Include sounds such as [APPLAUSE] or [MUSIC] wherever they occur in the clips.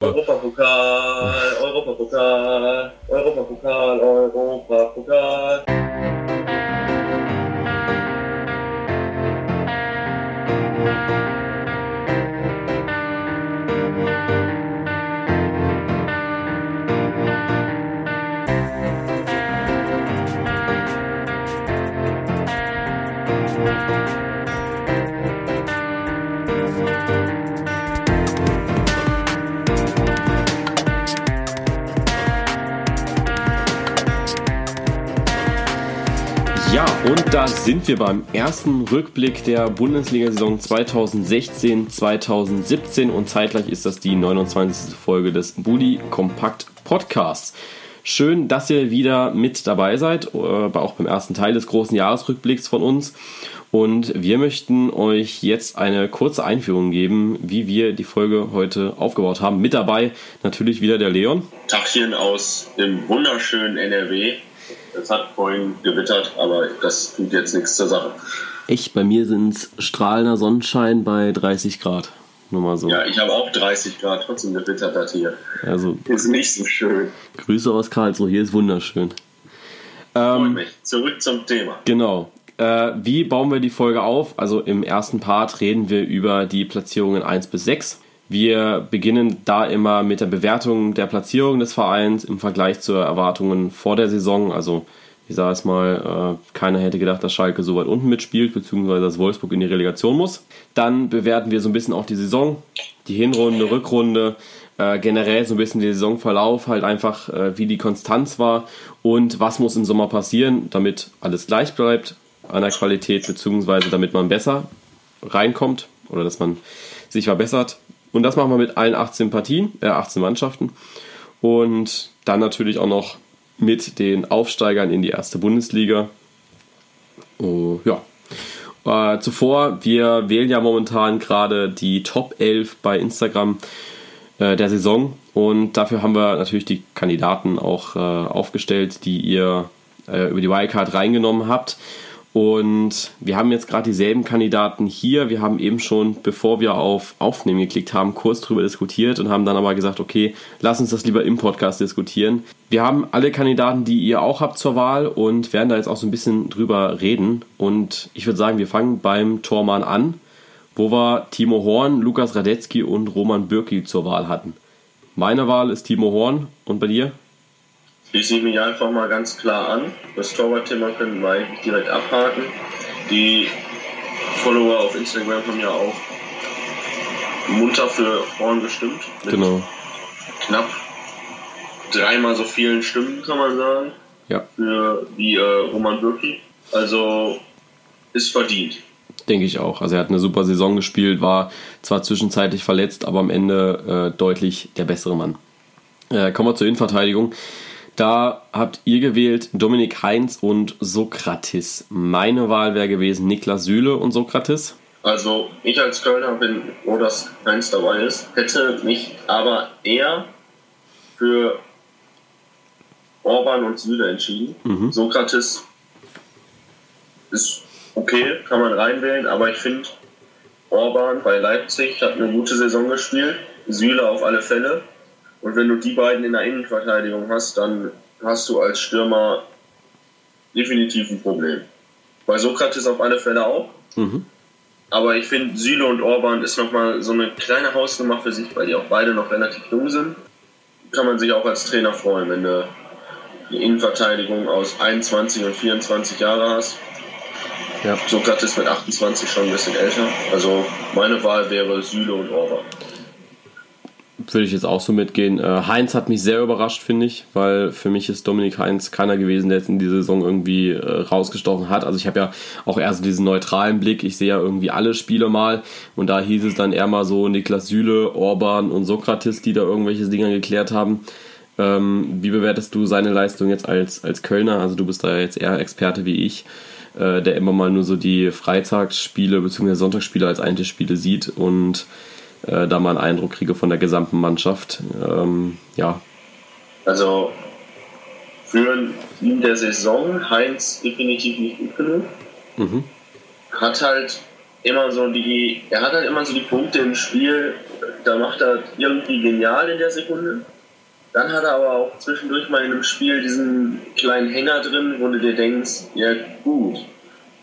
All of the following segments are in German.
Europapokal, Europapokal, wir beim ersten Rückblick der Bundesliga-Saison 2016-2017 und zeitgleich ist das die 29. Folge des Bully Kompakt Podcasts. Schön, dass ihr wieder mit dabei seid, äh, auch beim ersten Teil des großen Jahresrückblicks von uns. Und wir möchten euch jetzt eine kurze Einführung geben, wie wir die Folge heute aufgebaut haben. Mit dabei natürlich wieder der Leon. Tachchen aus dem wunderschönen NRW. Es hat vorhin gewittert, aber das tut jetzt nichts zur Sache. Echt, bei mir sind es strahlender Sonnenschein bei 30 Grad. Nur mal so. Ja, ich habe auch 30 Grad, trotzdem gewittert das hier. Also, Ist nicht so schön. Grüße aus Karlsruhe, hier ist wunderschön. Ähm, mich. Zurück zum Thema. genau. Äh, wie bauen wir die Folge auf? Also im ersten Part reden wir über die Platzierungen 1 bis 6. Wir beginnen da immer mit der Bewertung der Platzierung des Vereins im Vergleich zu Erwartungen vor der Saison. Also ich sage es mal, äh, keiner hätte gedacht, dass Schalke so weit unten mitspielt, beziehungsweise dass Wolfsburg in die Relegation muss. Dann bewerten wir so ein bisschen auch die Saison, die Hinrunde, Rückrunde, äh, generell so ein bisschen den Saisonverlauf, halt einfach, äh, wie die Konstanz war und was muss im Sommer passieren, damit alles gleich bleibt an der Qualität, beziehungsweise damit man besser reinkommt oder dass man sich verbessert. Und das machen wir mit allen 18 Partien, äh, 18 Mannschaften. Und dann natürlich auch noch mit den Aufsteigern in die erste Bundesliga. Oh, ja. Äh, zuvor, wir wählen ja momentan gerade die Top 11 bei Instagram äh, der Saison und dafür haben wir natürlich die Kandidaten auch äh, aufgestellt, die ihr äh, über die Wildcard reingenommen habt. Und wir haben jetzt gerade dieselben Kandidaten hier. Wir haben eben schon, bevor wir auf Aufnehmen geklickt haben, kurz drüber diskutiert und haben dann aber gesagt, okay, lass uns das lieber im Podcast diskutieren. Wir haben alle Kandidaten, die ihr auch habt zur Wahl und werden da jetzt auch so ein bisschen drüber reden. Und ich würde sagen, wir fangen beim Tormann an, wo wir Timo Horn, Lukas Radetzky und Roman Bürki zur Wahl hatten. Meine Wahl ist Timo Horn und bei dir? Ich sehe mich einfach mal ganz klar an. Das Torwartthema können wir eigentlich direkt abhaken. Die Follower auf Instagram haben ja auch munter für Horn gestimmt. Mit Genau. knapp dreimal so vielen Stimmen, kann man sagen, Ja, für wie äh, Roman Bürki. Also ist verdient. denke ich auch. Also er hat eine super Saison gespielt, war zwar zwischenzeitlich verletzt, aber am Ende äh, deutlich der bessere Mann. Äh, kommen wir zur Innenverteidigung. Da habt ihr gewählt Dominik Heinz und Sokrates. Meine Wahl wäre gewesen Niklas Süle und Sokrates. Also ich als Kölner bin froh, dass keins dabei ist. Hätte mich aber eher für Orban und Süle entschieden. Mhm. Sokrates ist okay, kann man reinwählen, aber ich finde Orban bei Leipzig hat eine gute Saison gespielt. Süle auf alle Fälle. Und wenn du die beiden in der Innenverteidigung hast, dann hast du als Stürmer definitiv ein Problem. Bei Sokrates auf alle Fälle auch. Mhm. Aber ich finde, Süle und Orban ist nochmal so eine kleine Hausnummer für sich, weil die auch beide noch relativ jung sind. Kann man sich auch als Trainer freuen, wenn du die Innenverteidigung aus 21 und 24 Jahre hast. Ja. Sokrates mit 28 schon ein bisschen älter. Also meine Wahl wäre Süle und Orban. Würde ich jetzt auch so mitgehen. Äh, Heinz hat mich sehr überrascht, finde ich, weil für mich ist Dominik Heinz keiner gewesen, der jetzt in dieser Saison irgendwie äh, rausgestochen hat. Also ich habe ja auch eher so diesen neutralen Blick. Ich sehe ja irgendwie alle Spiele mal und da hieß es dann eher mal so Niklas Süle, Orban und Sokrates, die da irgendwelche Dinge geklärt haben. Ähm, wie bewertest du seine Leistung jetzt als, als Kölner? Also du bist da jetzt eher Experte wie ich, äh, der immer mal nur so die Freitagsspiele bzw. Sonntagsspiele als Einzelspiele sieht und äh, da mal einen Eindruck kriege von der gesamten Mannschaft. Ähm, ja, Also für ihn der Saison Heinz definitiv nicht gut genug. Mhm. Hat halt immer so die, er hat halt immer so die Punkte im Spiel, da macht er irgendwie genial in der Sekunde. Dann hat er aber auch zwischendurch mal in einem Spiel diesen kleinen Hänger drin, wo du dir denkst, ja gut,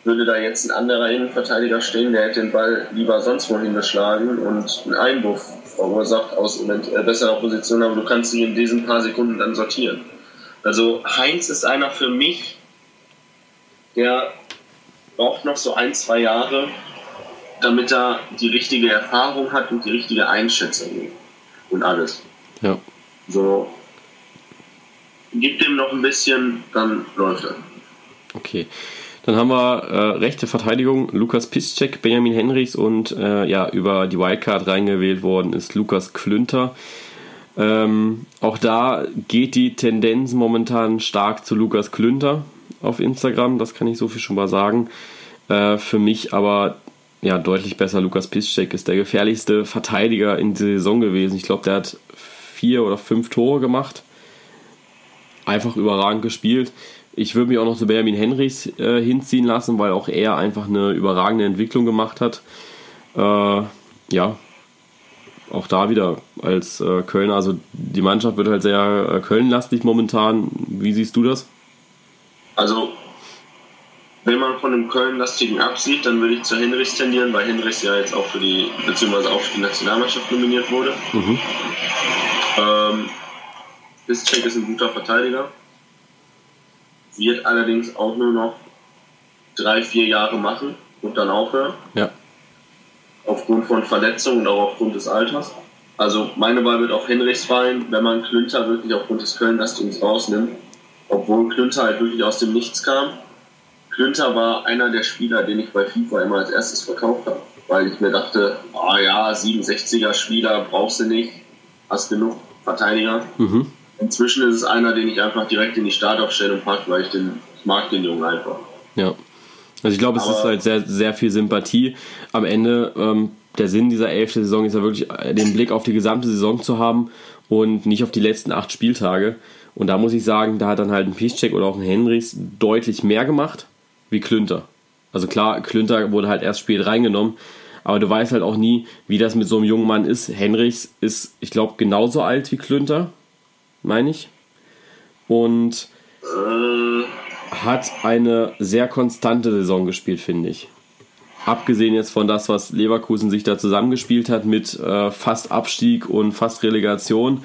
würde da jetzt ein anderer Innenverteidiger stehen, der hätte den Ball lieber sonst wohin geschlagen und einen Einwurf verursacht aus äh, besserer Position, aber du kannst sie in diesen paar Sekunden dann sortieren. Also Heinz ist einer für mich, der braucht noch so ein, zwei Jahre, damit er die richtige Erfahrung hat und die richtige Einschätzung und alles. Ja. So, gib dem noch ein bisschen, dann läuft er. Okay. Dann haben wir äh, rechte Verteidigung Lukas Piszczek, Benjamin Henrichs und äh, ja, über die Wildcard reingewählt worden ist Lukas Klünter. Ähm, auch da geht die Tendenz momentan stark zu Lukas Klünter auf Instagram, das kann ich so viel schon mal sagen. Äh, für mich aber ja deutlich besser. Lukas Piszczek ist der gefährlichste Verteidiger in dieser Saison gewesen. Ich glaube, der hat vier oder fünf Tore gemacht. Einfach überragend gespielt. Ich würde mich auch noch zu Benjamin Henrichs äh, hinziehen lassen, weil auch er einfach eine überragende Entwicklung gemacht hat. Äh, ja, auch da wieder als äh, Kölner, also die Mannschaft wird halt sehr äh, Köln-lastig momentan. Wie siehst du das? Also, wenn man von dem Köln-lastigen absieht, dann würde ich zu Henrichs tendieren, weil Henrichs ja jetzt auch für die, beziehungsweise auch für die Nationalmannschaft nominiert wurde. Mhm. Ähm, Piszczek ist ein guter Verteidiger wird allerdings auch nur noch drei, vier Jahre machen und dann aufhören. Ja. Aufgrund von Verletzungen und auch aufgrund des Alters. Also meine Wahl wird auf Henrichs fallen, wenn man Klünter wirklich aufgrund des Köln-Lastings rausnimmt. Obwohl Klünter halt wirklich aus dem Nichts kam. Klünter war einer der Spieler, den ich bei FIFA immer als erstes verkauft habe. Weil ich mir dachte, ah oh ja, 67er Spieler brauchst du nicht, hast genug Verteidiger. Mhm. Inzwischen ist es einer, den ich einfach direkt in die Startaufstellung packe, weil ich, den, ich mag den Jungen einfach. Ja. Also ich glaube, es ist halt sehr, sehr viel Sympathie. Am Ende, ähm, der Sinn dieser elften Saison ist ja wirklich, äh, den Blick auf die gesamte Saison zu haben und nicht auf die letzten acht Spieltage. Und da muss ich sagen, da hat dann halt ein Piszczek oder auch ein Henrichs deutlich mehr gemacht wie Klünter. Also klar, Klünter wurde halt erst spät reingenommen, aber du weißt halt auch nie, wie das mit so einem jungen Mann ist. Henrichs ist, ich glaube, genauso alt wie Klünter meine ich. Und hat eine sehr konstante Saison gespielt, finde ich. Abgesehen jetzt von das, was Leverkusen sich da zusammengespielt hat mit äh, fast Abstieg und fast Relegation.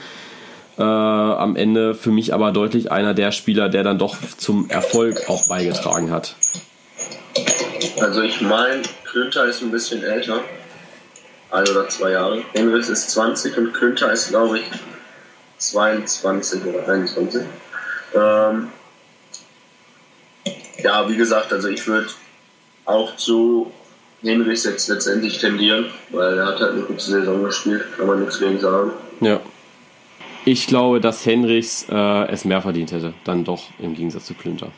Äh, am Ende für mich aber deutlich einer der Spieler, der dann doch zum Erfolg auch beigetragen hat. Also ich meine, Klünter ist ein bisschen älter. Ein oder zwei Jahre. Henrichs ist 20 und Klünter ist, glaube ich, 22 oder 21. Ähm, ja, wie gesagt, also ich würde auch zu Henrichs jetzt letztendlich tendieren, weil er hat halt eine gute Saison gespielt, kann man nichts gegen sagen. Ja. Ich glaube, dass Henrichs äh, es mehr verdient hätte, dann doch im Gegensatz zu Klünter.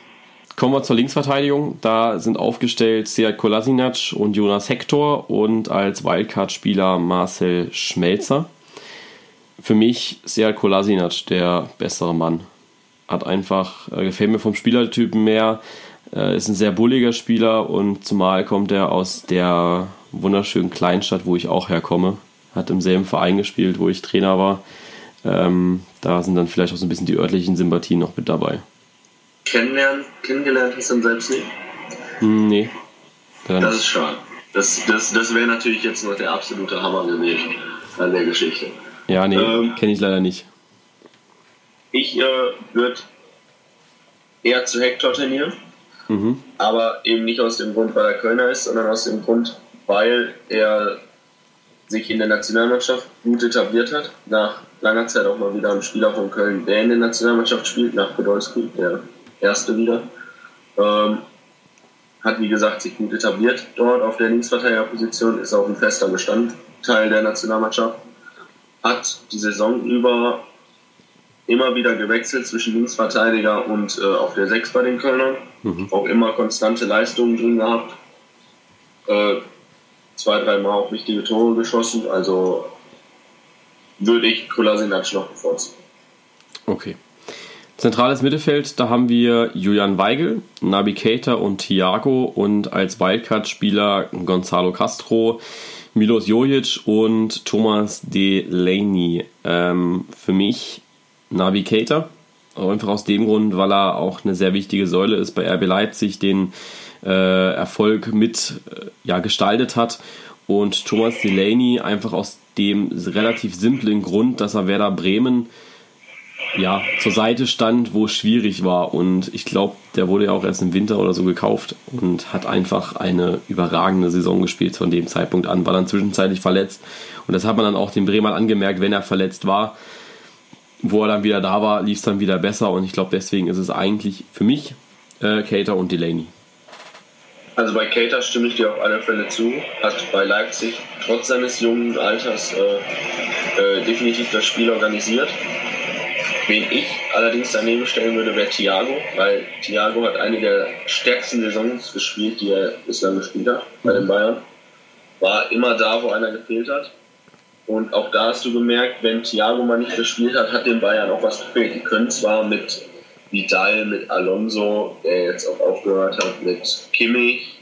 Kommen wir zur Linksverteidigung. Da sind aufgestellt Seat Kolasinac und Jonas Hector und als Wildcard-Spieler Marcel Schmelzer für mich Sead Kolasinac der bessere Mann. Hat einfach, äh, gefällt mir vom Spielertypen mehr, äh, ist ein sehr bulliger Spieler und zumal kommt er aus der wunderschönen Kleinstadt, wo ich auch herkomme. Hat im selben Verein gespielt, wo ich Trainer war. Ähm, da sind dann vielleicht auch so ein bisschen die örtlichen Sympathien noch mit dabei. Kennenlernen, kennengelernt hast du ihn selbst nicht? Hm, nee. Das ist schade. Das, das, das wäre natürlich jetzt noch der absolute Hammer gewesen an der Geschichte. Ja, nee, ähm, kenne ich leider nicht. Ich äh, würde eher zu Hector trainieren, mhm. aber eben nicht aus dem Grund, weil er Kölner ist, sondern aus dem Grund, weil er sich in der Nationalmannschaft gut etabliert hat. Nach langer Zeit auch mal wieder ein Spieler von Köln, der in der Nationalmannschaft spielt, nach Podolski, der erste wieder. Ähm, hat wie gesagt sich gut etabliert dort auf der Linksverteidigerposition, ist auch ein fester Bestandteil der Nationalmannschaft hat die Saison über immer wieder gewechselt zwischen Linksverteidiger und äh, auf der 6 bei den Kölnern. Mhm. Auch immer konstante Leistungen drin gehabt. Äh, zwei, dreimal auch wichtige Tore geschossen. Also würde ich Kolasinac noch bevorzugen. Okay. Zentrales Mittelfeld, da haben wir Julian Weigel, Nabi Keita und Thiago und als Wildcard-Spieler Gonzalo Castro, Milos Jojic und Thomas Delaney. Ähm, für mich Keita, einfach aus dem Grund, weil er auch eine sehr wichtige Säule ist bei RB Leipzig, den äh, Erfolg mit äh, ja, gestaltet hat. Und Thomas Delaney einfach aus dem relativ simplen Grund, dass er Werder Bremen ja, zur Seite stand, wo es schwierig war. Und ich glaube, der wurde ja auch erst im Winter oder so gekauft und hat einfach eine überragende Saison gespielt von dem Zeitpunkt an, war dann zwischenzeitlich verletzt. Und das hat man dann auch dem Bremer angemerkt, wenn er verletzt war. Wo er dann wieder da war, lief es dann wieder besser. Und ich glaube, deswegen ist es eigentlich für mich äh, Cater und Delaney. Also bei Cater stimme ich dir auf alle Fälle zu. Hat bei Leipzig trotz seines jungen Alters äh, äh, definitiv das Spiel organisiert Wen ich allerdings daneben stellen würde, wäre Thiago, weil Thiago hat eine der stärksten Saisons gespielt, die er bislang gespielt hat bei den Bayern. War immer da, wo einer gefehlt hat. Und auch da hast du gemerkt, wenn Thiago mal nicht gespielt hat, hat den Bayern auch was gefehlt. Die können zwar mit Vidal, mit Alonso, der jetzt auch aufgehört hat, mit Kimmich,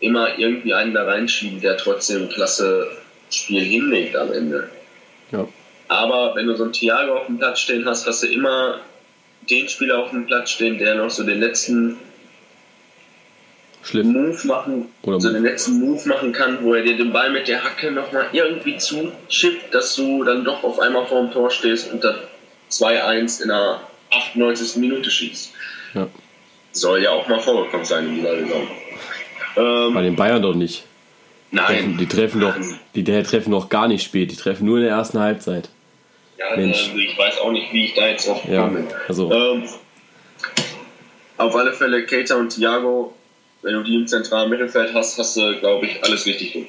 immer irgendwie einen da reinschieben, der trotzdem klasse Spiel hinlegt am Ende. Ja. Aber wenn du so einen Thiago auf dem Platz stehen hast, hast du immer den Spieler auf dem Platz stehen, der noch so den letzten Schliff. Move machen, Oder so den letzten Move machen kann, wo er dir den Ball mit der Hacke nochmal irgendwie zuschippt, dass du dann doch auf einmal vor dem Tor stehst und dann 2-1 in der 98. Minute schießt. Ja. Soll ja auch mal vorgekommen sein in dieser Saison. Ähm, Bei den Bayern doch nicht. Nein. Die treffen doch, die, die treffen doch gar nicht spät, die treffen nur in der ersten Halbzeit. Ja, Mensch. Also ich weiß auch nicht, wie ich da jetzt noch ja, bin. Also. Ähm, auf alle Fälle Keita und Thiago, wenn du die im zentralen Mittelfeld hast, hast du, glaube ich, alles richtig gut.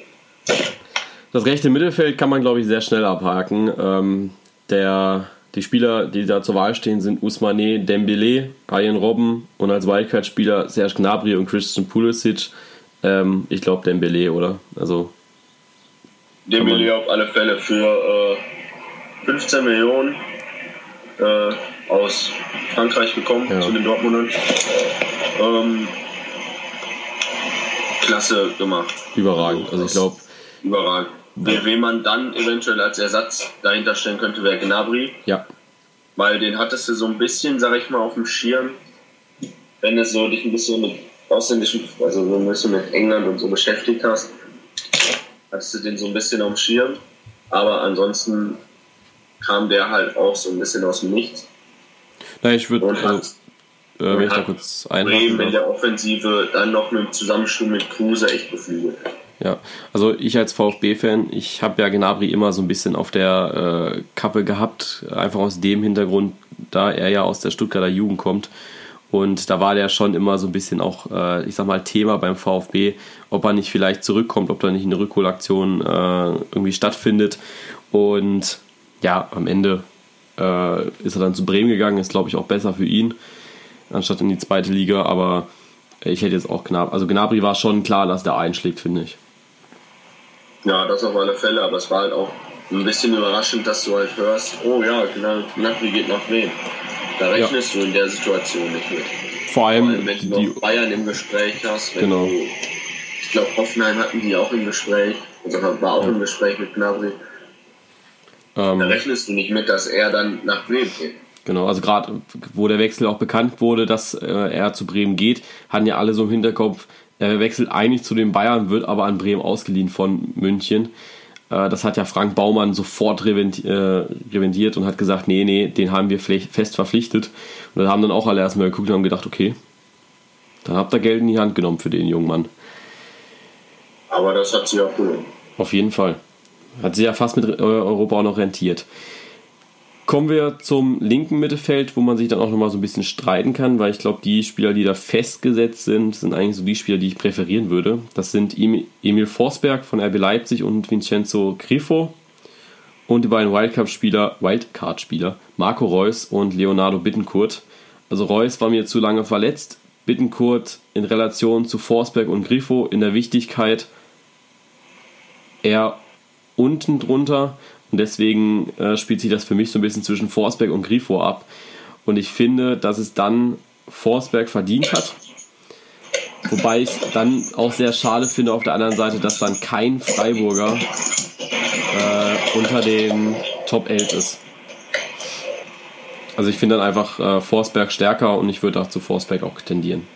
Das rechte Mittelfeld kann man, glaube ich, sehr schnell abhaken. Ähm, der, die Spieler, die da zur Wahl stehen, sind Usmane Dembele, Arjen Robben und als Wildcard-Spieler Serge Gnabry und Christian Pulisic. Ähm, ich glaube Dembele, oder? Also. Dembele auf alle Fälle für äh, 15 Millionen äh, aus Frankreich gekommen ja. zu den Dortmundern. Ähm, klasse gemacht. Überragend. Also ich glaube. Überragend. Ja. Wen man dann eventuell als Ersatz dahinter stellen könnte, wäre Gnabry. Ja. Weil den hattest du so ein bisschen, sag ich mal, auf dem Schirm, wenn es so dich ein bisschen mit ausländischen, also so ein bisschen mit England und so beschäftigt hast, hattest du den so ein bisschen am Schirm. Aber ansonsten kam der halt auch so ein bisschen aus dem Nichts. Na, ich würde. Also, äh, wenn ich da kurz Bremen in der Offensive dann noch mit dem Zusammenspiel mit Kruse echt beflügelt. Ja, also ich als VfB-Fan, ich habe ja Gnabry immer so ein bisschen auf der äh, Kappe gehabt, einfach aus dem Hintergrund, da er ja aus der Stuttgarter Jugend kommt und da war der schon immer so ein bisschen auch, äh, ich sag mal, Thema beim VfB, ob er nicht vielleicht zurückkommt, ob da nicht eine Rückholaktion äh, irgendwie stattfindet. Und ja, am Ende äh, ist er dann zu Bremen gegangen, ist glaube ich auch besser für ihn, anstatt in die zweite Liga. Aber ich hätte jetzt auch Gnabry, also Gnabry war schon klar, dass der einschlägt, finde ich. Ja, das auf alle Fälle, aber es war halt auch ein bisschen überraschend, dass du halt hörst, oh ja, Gnabry geht nach Bremen. Da rechnest ja. du in der Situation nicht mit. Vor allem, Vor allem wenn du die, Bayern im Gespräch hast. genau. Du, ich glaube, Hoffenheim hatten die auch im Gespräch. Also war auch ja. im Gespräch mit Gnabry. Ähm, da rechnest du nicht mit, dass er dann nach Bremen geht. Genau, also gerade wo der Wechsel auch bekannt wurde, dass äh, er zu Bremen geht, hatten ja alle so im Hinterkopf, er wechselt eigentlich zu den Bayern, wird aber an Bremen ausgeliehen von München. Äh, das hat ja Frank Baumann sofort äh, revendiert und hat gesagt, nee, nee, den haben wir fest verpflichtet. Und dann haben dann auch alle erstmal geguckt und haben gedacht, okay, dann habt ihr Geld in die Hand genommen für den jungen Mann. Aber das hat sie auch genommen. Auf jeden Fall. Hat sie ja fast mit Europa auch noch rentiert. Kommen wir zum linken Mittelfeld, wo man sich dann auch nochmal so ein bisschen streiten kann, weil ich glaube, die Spieler, die da festgesetzt sind, sind eigentlich so die Spieler, die ich präferieren würde. Das sind Emil Forsberg von RB Leipzig und Vincenzo Grifo. Und die beiden Wildcard-Spieler, Wildcard-Spieler, Marco Reus und Leonardo Bittenkurt. Also Reus war mir zu lange verletzt. Bittenkurt in Relation zu Forsberg und Grifo in der Wichtigkeit eher unten drunter und deswegen äh, spielt sich das für mich so ein bisschen zwischen Forsberg und Grifo ab. Und ich finde, dass es dann Forsberg verdient hat. Wobei ich dann auch sehr schade finde auf der anderen Seite, dass dann kein Freiburger äh, unter den Top 11 ist. Also ich finde dann einfach äh, Forsberg stärker und ich würde auch zu Forsberg auch tendieren.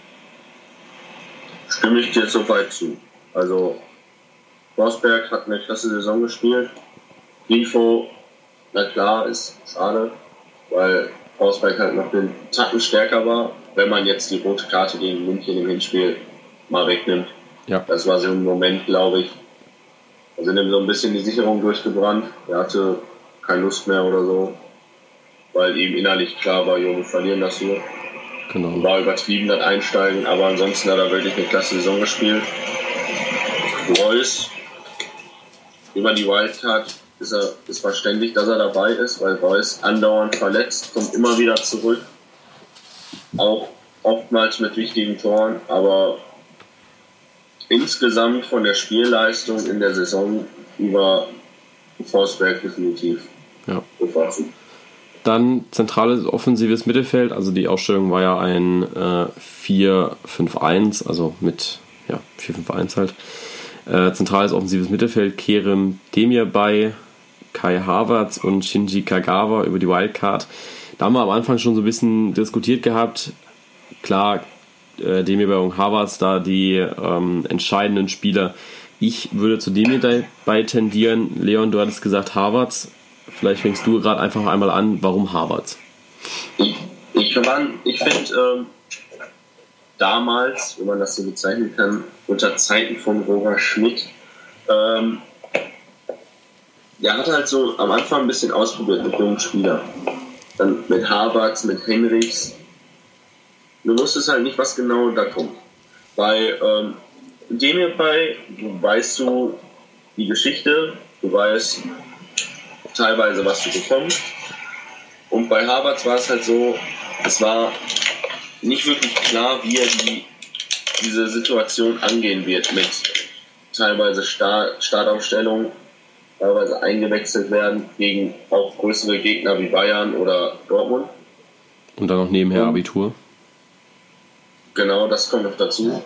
Stimme ich dir soweit zu. Also Forsberg hat eine klasse Saison gespielt. Grifo, na klar, ist schade, weil Forsberg halt noch den Tacken stärker war, wenn man jetzt die rote Karte gegen München im Hinspiel mal wegnimmt. Ja. Das war so ein Moment, glaube ich. Da sind ihm so ein bisschen die Sicherung durchgebrannt. Er hatte keine Lust mehr oder so, weil ihm innerlich klar war, Junge, verlieren das hier. Genau. War übertrieben das Einsteigen, aber ansonsten hat er wirklich eine klasse Saison gespielt. Reus über die Wildcard ist er ist verständlich, dass er dabei ist, weil Reus andauernd verletzt, kommt immer wieder zurück. Auch oftmals mit wichtigen Toren, aber insgesamt von der Spielleistung in der Saison über Forsberg definitiv. Ja. Dann zentrales offensives Mittelfeld, also die Ausstellung war ja ein äh, 4-5-1, also mit ja, 4-5-1 halt. Äh, zentrales offensives Mittelfeld, Kerem Demir bei, Kai Havertz und Shinji Kagawa über die Wildcard. Da haben wir am Anfang schon so ein bisschen diskutiert gehabt. Klar, äh, Demir bei und Havertz da die ähm, entscheidenden Spieler. Ich würde zu Demir dabei tendieren. Leon, du hattest gesagt Havertz. Vielleicht fängst du gerade einfach einmal an. Warum Havertz? Ich, ich, ich finde ähm, damals, wenn man das so bezeichnen kann, unter Zeiten von Roger Schmidt, ähm, der hat halt so am Anfang ein bisschen ausprobiert mit jungen Spielern. Dann mit Havertz, mit Henrichs. Du wusstest halt nicht, was genau da kommt. Bei ähm, dem hierbei weißt du die Geschichte, du weißt teilweise, was du bekommst. Und bei Havertz war es halt so, es war nicht wirklich klar, wie er die, diese Situation angehen wird mit teilweise Start, Startaufstellung, teilweise eingewechselt werden gegen auch größere Gegner wie Bayern oder Dortmund. Und dann noch nebenher Abitur. Genau, das kommt noch dazu.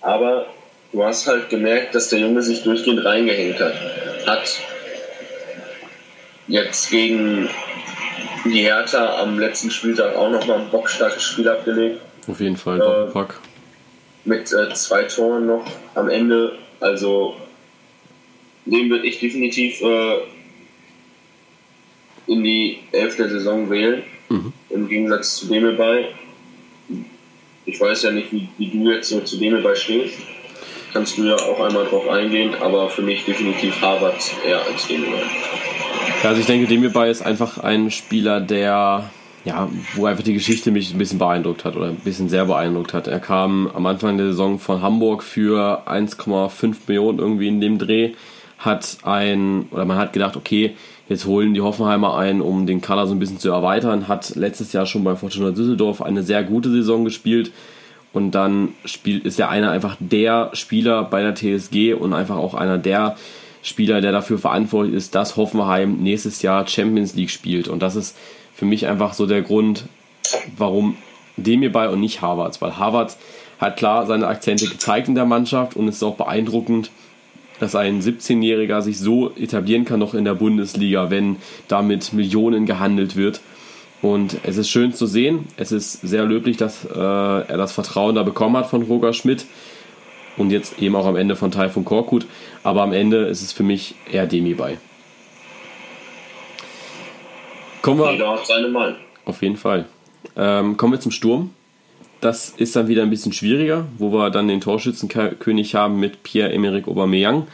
Aber du hast halt gemerkt, dass der Junge sich durchgehend reingehängt hat. Hat jetzt gegen die Hertha am letzten Spieltag auch nochmal ein bockstarkes Spiel abgelegt. Auf jeden Fall, äh, Mit äh, zwei Toren noch am Ende. Also den würde ich definitiv äh, in die elfte Saison wählen. Mhm. Im Gegensatz zu dem bei. Ich weiß ja nicht, wie, wie du jetzt so zu dem bei stehst. Kannst du ja auch einmal drauf eingehen, aber für mich definitiv Harvard eher als. Ja, also ich denke, Demirbay ist einfach ein Spieler, der ja, wo einfach die Geschichte mich ein bisschen beeindruckt hat oder ein bisschen sehr beeindruckt hat. Er kam am Anfang der Saison von Hamburg für 1,5 Millionen irgendwie in dem Dreh hat ein, oder man hat gedacht, okay, jetzt holen die Hoffenheimer ein, um den Kader so ein bisschen zu erweitern, hat letztes Jahr schon bei Fortuna Düsseldorf eine sehr gute Saison gespielt und dann spielt, ist er einer einfach der Spieler bei der TSG und einfach auch einer der Spieler, der dafür verantwortlich ist, dass Hoffenheim nächstes Jahr Champions League spielt und das ist für mich einfach so der Grund, warum dem hierbei und nicht Harvards, weil Harvards hat klar seine Akzente gezeigt in der Mannschaft und es ist auch beeindruckend, dass ein 17-Jähriger sich so etablieren kann noch in der Bundesliga, wenn damit Millionen gehandelt wird. Und es ist schön zu sehen. Es ist sehr löblich, dass äh, er das Vertrauen da bekommen hat von Roger Schmidt und jetzt eben auch am Ende von Taifun Korkut. Aber am Ende ist es für mich eher Demi bei. Kommen wir. Jeder hat seine Meinung. Auf jeden Fall. Ähm, kommen wir zum Sturm. Das ist dann wieder ein bisschen schwieriger, wo wir dann den Torschützenkönig haben mit Pierre-Emerick Aubameyang,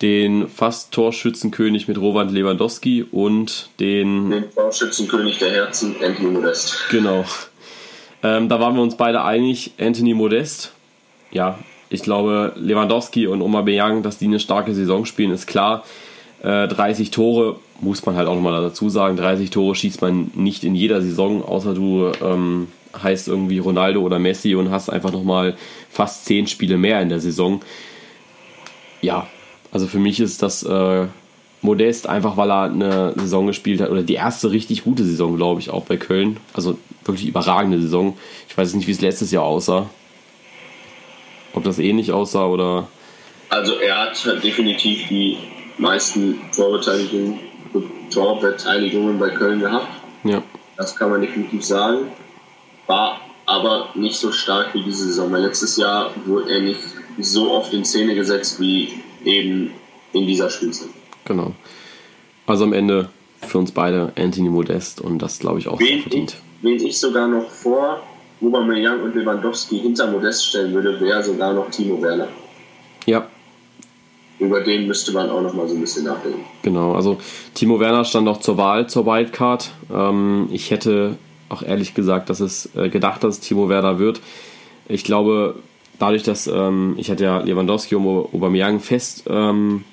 den fast Torschützenkönig mit Roland Lewandowski und den... Den Torschützenkönig der Herzen, Anthony Modest. Genau. Ähm, da waren wir uns beide einig, Anthony Modest. Ja, ich glaube, Lewandowski und Aubameyang, dass die eine starke Saison spielen, ist klar. Äh, 30 Tore muss man halt auch nochmal dazu sagen. 30 Tore schießt man nicht in jeder Saison, außer du ähm, heißt irgendwie Ronaldo oder Messi und hast einfach nochmal fast zehn Spiele mehr in der Saison. Ja, also für mich ist das äh, Modest, einfach weil er eine Saison gespielt hat, oder die erste richtig gute Saison, glaube ich, auch bei Köln. Also wirklich überragende Saison. Ich weiß nicht, wie es letztes Jahr aussah. Ob das ähnlich aussah oder. Also er hat definitiv die meisten Torbeteiligungen, Torbeteiligungen bei Köln gehabt. Ja. Das kann man definitiv sagen. War aber nicht so stark wie diese Saison. Weil letztes Jahr wurde er nicht so oft in Szene gesetzt wie eben in dieser Spielzeit. Genau. Also am Ende für uns beide Anthony Modest und das glaube ich auch wen verdient. Ich, wen ich sogar noch vor Aubameyang und Lewandowski hinter Modest stellen würde, wäre sogar noch Timo Werner. Ja. Über den müsste man auch noch mal so ein bisschen nachdenken. Genau, also Timo Werner stand auch zur Wahl zur Wildcard. Ähm, ich hätte auch ehrlich gesagt, dass es äh, gedacht, dass es Timo Werner wird. Ich glaube, dadurch, dass ähm, ich hatte ja Lewandowski und Aubameyang fest ähm,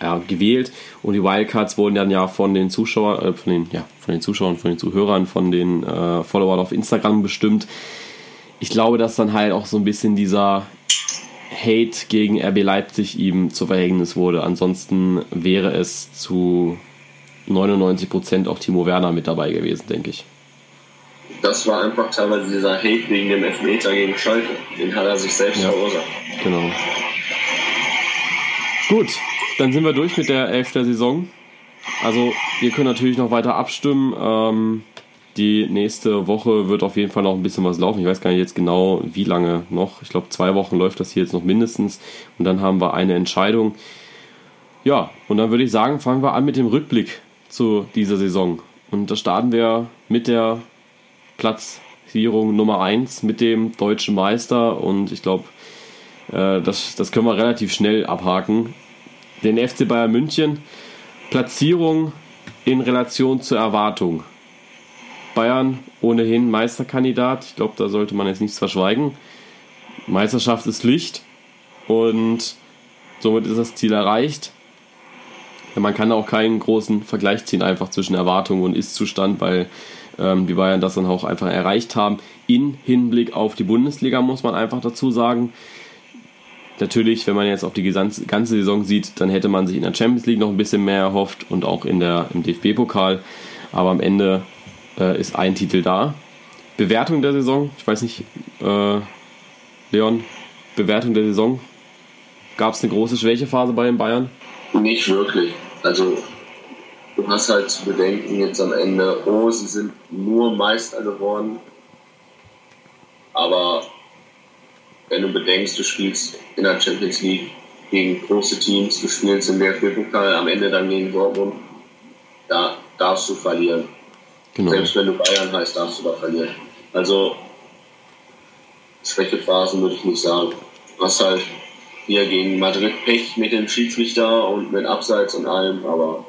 ja, gewählt und die Wildcards wurden dann ja von den Zuschauern, äh, von den, ja, von den Zuschauern, von den Zuhörern, von den äh, Followern auf Instagram bestimmt. Ich glaube, dass dann halt auch so ein bisschen dieser Hate gegen RB Leipzig ihm zu Verhängnis wurde. Ansonsten wäre es zu 99% auch Timo Werner mit dabei gewesen, denke ich. Das war einfach teilweise dieser Hate wegen dem Elfmeter gegen Schalke. Den hat er sich selbst ja, verursacht. Genau. Gut, dann sind wir durch mit der Elf der Saison. Also, ihr könnt natürlich noch weiter abstimmen. Ähm, die nächste Woche wird auf jeden Fall noch ein bisschen was laufen. Ich weiß gar nicht jetzt genau, wie lange noch. Ich glaube, zwei Wochen läuft das hier jetzt noch mindestens. Und dann haben wir eine Entscheidung. Ja, und dann würde ich sagen, fangen wir an mit dem Rückblick zu dieser Saison. Und da starten wir mit der Platzierung Nummer 1, mit dem deutschen Meister. Und ich glaube, äh, das, das können wir relativ schnell abhaken den FC Bayern München. Platzierung in Relation zur Erwartung. Bayern ohnehin Meisterkandidat. Ich glaube, da sollte man jetzt nichts verschweigen. Meisterschaft ist Licht und somit ist das Ziel erreicht. man kann auch keinen großen Vergleich ziehen, einfach zwischen Erwartung und Ist-Zustand, weil ähm, die Bayern das dann auch einfach erreicht haben. In Hinblick auf die Bundesliga muss man einfach dazu sagen. Natürlich, wenn man jetzt auf die ganze Saison sieht, dann hätte man sich in der Champions League noch ein bisschen mehr erhofft und auch in der, im DFB-Pokal. Aber am Ende äh, ist ein Titel da. Bewertung der Saison, ich weiß nicht, äh, Leon, Bewertung der Saison. Gab es eine große Schwächephase bei den Bayern? Nicht wirklich. Also du hast halt zu bedenken jetzt am Ende, oh, sie sind nur Meister geworden. Aber wenn du bedenkst, du spielst in der Champions League gegen große Teams, du spielst im DFB-Pokal, am Ende dann gegen Dortmund, da darfst du verlieren. Genau. Selbst wenn du Bayern heißt, darfst du da verlieren. Also Schwächephasen würde ich nicht sagen. Hast halt hier gegen Madrid Pech mit dem Schiedsrichter und mit Abseits und allem, aber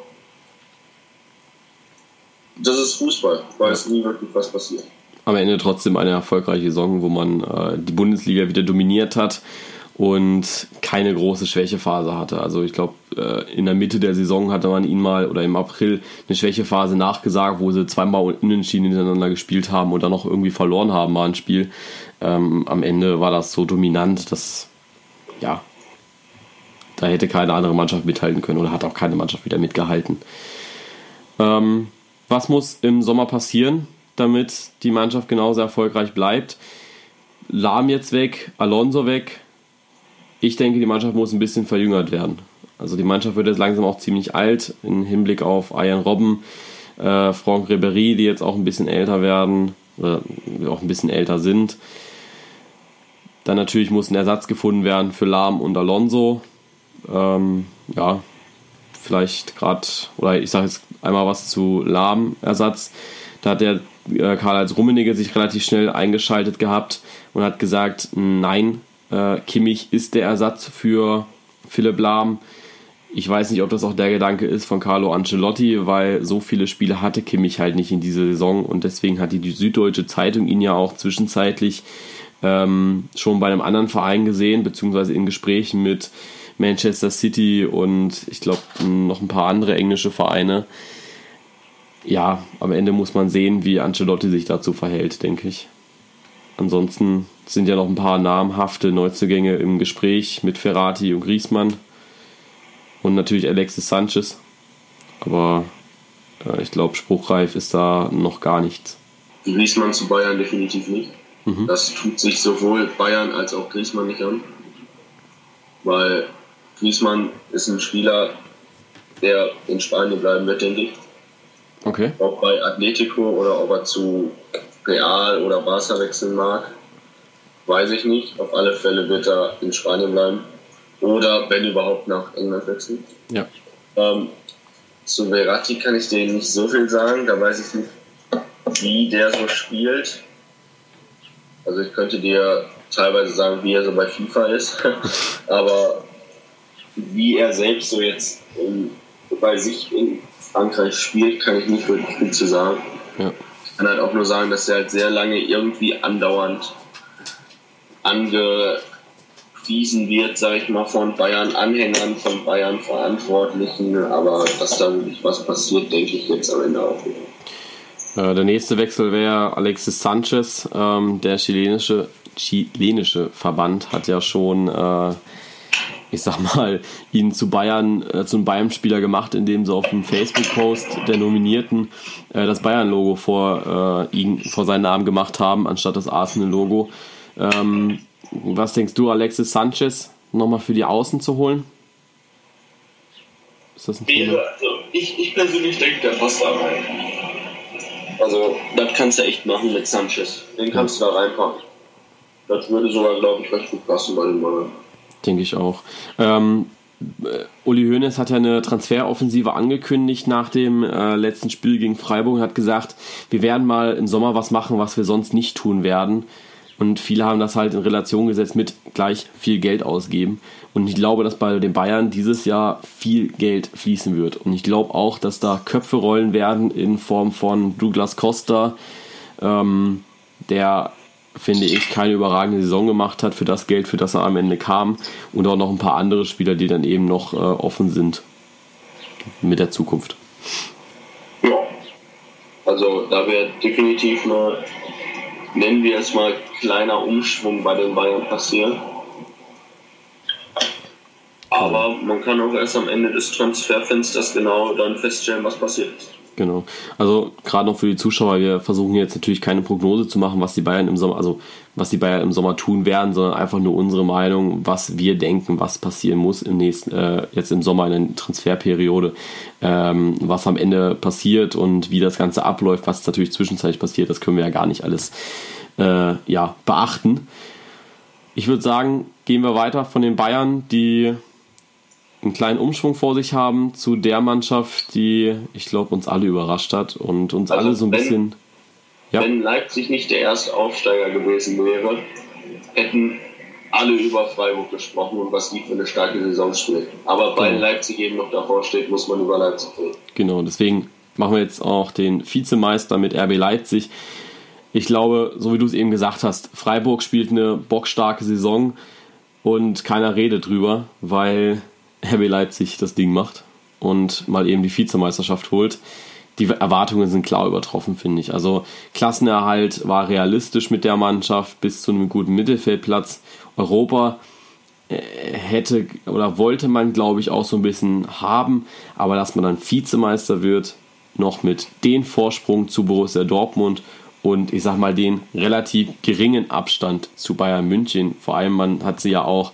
das ist Fußball. Ich weiß nie wirklich, was passiert am Ende trotzdem eine erfolgreiche Saison, wo man äh, die Bundesliga wieder dominiert hat und keine große Schwächephase hatte. Also ich glaube, äh, in der Mitte der Saison hatte man ihn mal oder im April eine Schwächephase nachgesagt, wo sie zweimal unentschieden hintereinander gespielt haben und dann noch irgendwie verloren haben mal ein Spiel. Ähm, am Ende war das so dominant, dass ja, da hätte keine andere Mannschaft mithalten können oder hat auch keine Mannschaft wieder mitgehalten. Ähm, was muss im Sommer passieren? Damit die Mannschaft genauso erfolgreich bleibt. Lahm jetzt weg, Alonso weg. Ich denke, die Mannschaft muss ein bisschen verjüngert werden. Also die Mannschaft wird jetzt langsam auch ziemlich alt im Hinblick auf Ian Robben, äh, Franck Ribéry, die jetzt auch ein bisschen älter werden oder auch ein bisschen älter sind. Dann natürlich muss ein Ersatz gefunden werden für Lahm und Alonso. Ähm, ja, vielleicht gerade, oder ich sage jetzt einmal was zu Lahm-Ersatz. Da hat äh, Karl-Heinz Rummenigge sich relativ schnell eingeschaltet gehabt und hat gesagt, nein, äh, Kimmich ist der Ersatz für Philipp Lahm. Ich weiß nicht, ob das auch der Gedanke ist von Carlo Ancelotti, weil so viele Spiele hatte Kimmich halt nicht in dieser Saison und deswegen hat die, die Süddeutsche Zeitung ihn ja auch zwischenzeitlich ähm, schon bei einem anderen Verein gesehen, beziehungsweise in Gesprächen mit Manchester City und ich glaube noch ein paar andere englische Vereine ja, am Ende muss man sehen, wie Ancelotti sich dazu verhält, denke ich. Ansonsten sind ja noch ein paar namhafte Neuzugänge im Gespräch mit Ferrati und Griesmann und natürlich Alexis Sanchez. Aber äh, ich glaube, spruchreif ist da noch gar nichts. Griesmann zu Bayern definitiv nicht. Mhm. Das tut sich sowohl Bayern als auch Griesmann nicht an. Weil Griesmann ist ein Spieler, der in Spanien bleiben wird, denke ich. Okay. Ob bei Atletico oder ob er zu Real oder Barca wechseln mag, weiß ich nicht. Auf alle Fälle wird er in Spanien bleiben. Oder wenn überhaupt nach England wechseln. Ja. Ähm, zu Verratti kann ich dir nicht so viel sagen. Da weiß ich nicht, wie der so spielt. Also ich könnte dir teilweise sagen, wie er so bei FIFA ist. [LAUGHS] Aber wie er selbst so jetzt in, bei sich in Frankreich spielt, kann ich nicht wirklich viel zu sagen. Ja. Ich kann halt auch nur sagen, dass er halt sehr lange irgendwie andauernd angewiesen wird, sage ich mal, von Bayern-Anhängern, von Bayern-Verantwortlichen. Aber dass da wirklich was passiert, denke ich jetzt am Ende auch nicht. Äh, der nächste Wechsel wäre Alexis Sanchez. Ähm, der chilenische, chilenische Verband hat ja schon äh, ich sag mal, ihn zu Bayern, äh, zum Bayern-Spieler gemacht, indem sie auf dem Facebook-Post der Nominierten äh, das Bayern-Logo vor, äh, ihn, vor seinen Namen gemacht haben, anstatt das Arsenal-Logo. Ähm, was denkst du, Alexis Sanchez, nochmal für die Außen zu holen? Ist das ein Thema? Also ich, ich persönlich denke, der passt da rein. Also, das kannst du echt machen mit Sanchez. Den kannst du da reinpacken. Das würde sogar, glaube ich, recht gut passen bei den Männern denke ich auch. Ähm, äh, Uli Hoeneß hat ja eine Transferoffensive angekündigt nach dem äh, letzten Spiel gegen Freiburg und hat gesagt, wir werden mal im Sommer was machen, was wir sonst nicht tun werden. Und viele haben das halt in Relation gesetzt mit gleich viel Geld ausgeben. Und ich glaube, dass bei den Bayern dieses Jahr viel Geld fließen wird. Und ich glaube auch, dass da Köpfe rollen werden in Form von Douglas Costa, ähm, der finde ich, keine überragende Saison gemacht hat für das Geld, für das er am Ende kam. Und auch noch ein paar andere Spieler, die dann eben noch äh, offen sind mit der Zukunft. Ja, also da wäre definitiv mal, nennen wir es mal, kleiner Umschwung bei den Bayern passieren. Aber man kann auch erst am Ende des Transferfensters genau dann feststellen, was passiert ist. Genau. Also gerade noch für die Zuschauer, wir versuchen jetzt natürlich keine Prognose zu machen, was die Bayern im Sommer, also was die Bayern im Sommer tun werden, sondern einfach nur unsere Meinung, was wir denken, was passieren muss im nächsten, äh, jetzt im Sommer in der Transferperiode, ähm, was am Ende passiert und wie das Ganze abläuft, was natürlich zwischenzeitlich passiert, das können wir ja gar nicht alles äh, ja, beachten. Ich würde sagen, gehen wir weiter von den Bayern, die einen kleinen Umschwung vor sich haben zu der Mannschaft, die, ich glaube, uns alle überrascht hat und uns also alle so ein wenn, bisschen. Ja? Wenn Leipzig nicht der erste Aufsteiger gewesen wäre, hätten alle über Freiburg gesprochen und was die für eine starke Saison spielt. Aber weil genau. Leipzig eben noch davor steht, muss man über Leipzig reden. Genau, deswegen machen wir jetzt auch den Vizemeister mit RB Leipzig. Ich glaube, so wie du es eben gesagt hast, Freiburg spielt eine bockstarke Saison und keiner redet drüber, weil RB Leipzig das Ding macht und mal eben die Vizemeisterschaft holt. Die Erwartungen sind klar übertroffen, finde ich. Also Klassenerhalt war realistisch mit der Mannschaft bis zu einem guten Mittelfeldplatz. Europa äh, hätte oder wollte man, glaube ich, auch so ein bisschen haben, aber dass man dann Vizemeister wird, noch mit dem Vorsprung zu Borussia Dortmund und ich sag mal den relativ geringen Abstand zu Bayern München. Vor allem, man hat sie ja auch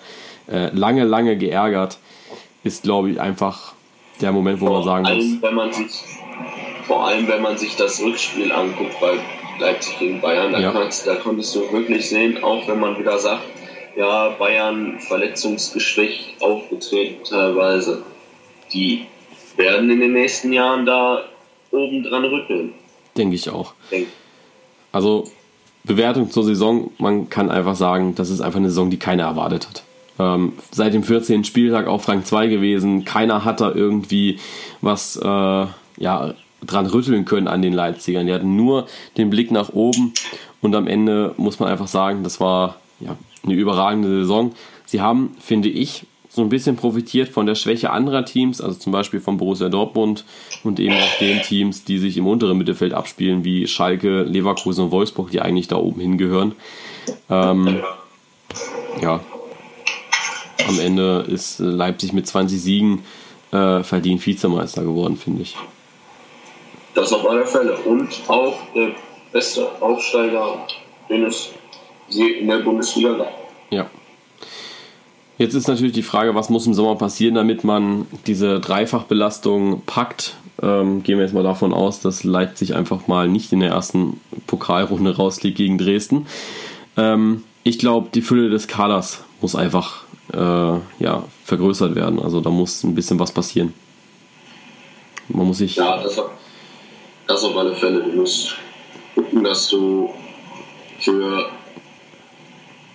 äh, lange, lange geärgert ist, glaube ich, einfach der Moment, wo vor man sagen allem, muss. Wenn man sich, vor allem, wenn man sich das Rückspiel anguckt bei Leipzig gegen Bayern, da, ja. kannst, da konntest du wirklich sehen, auch wenn man wieder sagt, ja, Bayern verletzungsgeschwächt aufgetreten teilweise. Die werden in den nächsten Jahren da oben dran rütteln. Denke ich auch. Denk. Also Bewertung zur Saison, man kann einfach sagen, das ist einfach eine Saison, die keiner erwartet hat. Ähm, seit dem 14. Spieltag auf Rang 2 gewesen. Keiner hat da irgendwie was äh, ja, dran rütteln können an den Leipzigern. Die hatten nur den Blick nach oben und am Ende muss man einfach sagen, das war ja, eine überragende Saison. Sie haben, finde ich, so ein bisschen profitiert von der Schwäche anderer Teams, also zum Beispiel von Borussia Dortmund und eben auch den Teams, die sich im unteren Mittelfeld abspielen, wie Schalke, Leverkusen und Wolfsburg, die eigentlich da oben hingehören. Ähm, ja, am Ende ist Leipzig mit 20 Siegen äh, äh, verdient Vizemeister geworden, finde ich. Das auf alle Fälle. Und auch der beste Aufsteiger, den es in der Bundesliga gab. Ja. Jetzt ist natürlich die Frage, was muss im Sommer passieren, damit man diese Dreifachbelastung packt. Ähm, gehen wir jetzt mal davon aus, dass Leipzig einfach mal nicht in der ersten Pokalrunde rausliegt gegen Dresden. Ähm, ich glaube, die Fülle des Kaders muss einfach äh, ja, vergrößert werden. Also da muss ein bisschen was passieren. Man muss sich. Ja, das, das auf alle Fälle. Du musst gucken, dass du für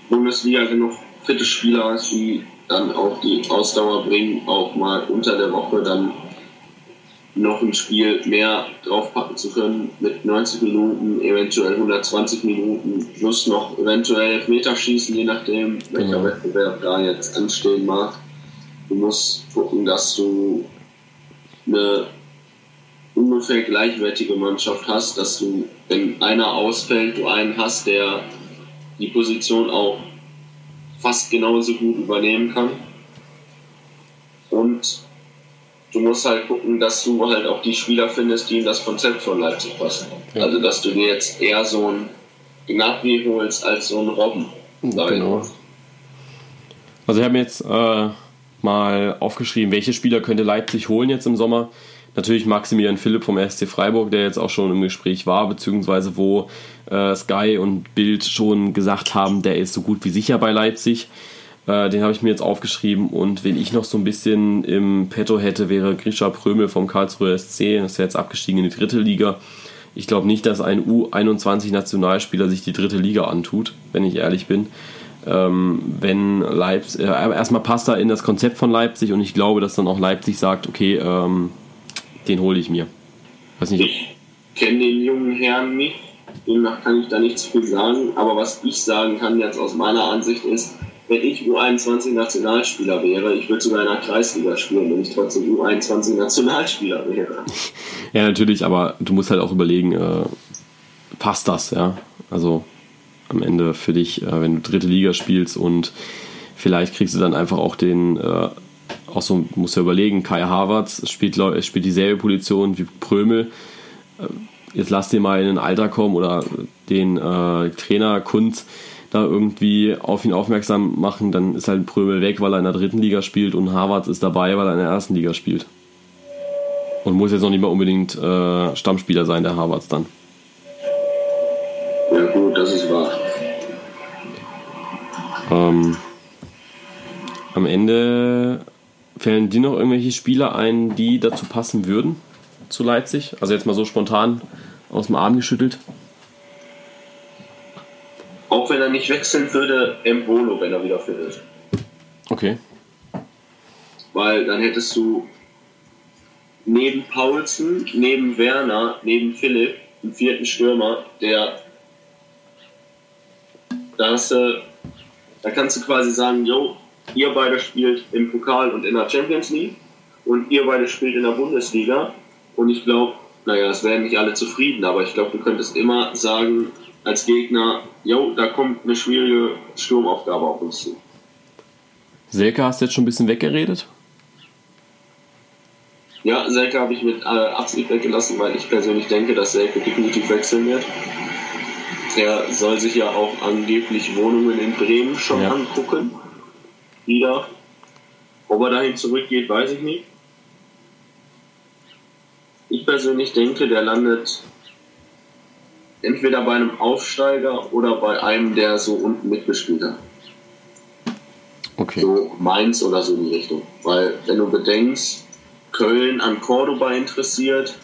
Bundesliga genug fitte Spieler hast, die dann auch die Ausdauer bringen, auch mal unter der Woche dann noch ein Spiel mehr draufpacken zu können mit 90 Minuten, eventuell 120 Minuten, plus noch eventuell Elfmeterschießen, je nachdem, welcher genau. Wettbewerb da jetzt anstehen mag. Du musst gucken, dass du eine ungefähr gleichwertige Mannschaft hast, dass du, wenn einer ausfällt, du einen hast, der die Position auch fast genauso gut übernehmen kann. Und du musst halt gucken, dass du halt auch die Spieler findest, die in das Konzept von Leipzig passen. Ja. Also, dass du dir jetzt eher so ein Gnabry holst als so ein Robben. Genau. Also, ich habe mir jetzt äh, mal aufgeschrieben, welche Spieler könnte Leipzig holen jetzt im Sommer. Natürlich Maximilian Philipp vom SC Freiburg, der jetzt auch schon im Gespräch war, beziehungsweise wo äh, Sky und Bild schon gesagt haben, der ist so gut wie sicher bei Leipzig. Äh, den habe ich mir jetzt aufgeschrieben und wenn ich noch so ein bisschen im Petto hätte, wäre Grisha Prömel vom Karlsruher SC, das ist jetzt abgestiegen in die dritte Liga. Ich glaube nicht, dass ein U21-Nationalspieler sich die dritte Liga antut, wenn ich ehrlich bin. Ähm, wenn Leipzig, äh, erstmal passt er in das Konzept von Leipzig und ich glaube, dass dann auch Leipzig sagt, okay, ähm, den hole ich mir. Weiß nicht, ich kenne den jungen Herrn nicht, demnach kann ich da nichts viel sagen, aber was ich sagen kann jetzt aus meiner Ansicht ist, wenn ich U21-Nationalspieler wäre, ich würde sogar in der Kreisliga spielen, wenn ich trotzdem U21-Nationalspieler wäre. Ja, natürlich, aber du musst halt auch überlegen, äh, passt das, ja? Also am Ende für dich, äh, wenn du dritte Liga spielst und vielleicht kriegst du dann einfach auch den, äh, auch so, musst du ja überlegen, Kai Havertz spielt, spielt dieselbe Position wie Prömel. Äh, jetzt lass dir mal in ein Alter kommen oder den äh, Trainer Kunz da irgendwie auf ihn aufmerksam machen, dann ist halt Prömel weg, weil er in der dritten Liga spielt und Harvards ist dabei, weil er in der ersten Liga spielt. Und muss jetzt noch nicht mal unbedingt äh, Stammspieler sein, der Harvards dann. Ja gut, das ist wahr. Ähm, am Ende fällen dir noch irgendwelche Spieler ein, die dazu passen würden zu Leipzig? Also jetzt mal so spontan aus dem Arm geschüttelt. Auch wenn er nicht wechseln würde, Embolo, wenn er wieder fit ist. Okay. Weil dann hättest du neben Paulsen, neben Werner, neben Philipp einen vierten Stürmer, der da hast du, da kannst du quasi sagen, jo, ihr beide spielt im Pokal und in der Champions League und ihr beide spielt in der Bundesliga und ich glaube, naja, es werden nicht alle zufrieden, aber ich glaube, du könntest immer sagen, als Gegner, jo, da kommt eine schwierige Sturmaufgabe auf uns zu. Selke hast du jetzt schon ein bisschen weggeredet? Ja, Selke habe ich mit äh, Absicht weggelassen, weil ich persönlich denke, dass Selke definitiv wechseln wird. Er soll sich ja auch angeblich Wohnungen in Bremen schon ja. angucken. Wieder. Ob er dahin zurückgeht, weiß ich nicht. Ich persönlich denke, der landet entweder bei einem Aufsteiger oder bei einem, der so unten mitgespielt hat. Okay. So Mainz oder so in die Richtung. Weil, wenn du bedenkst, Köln an Cordoba interessiert,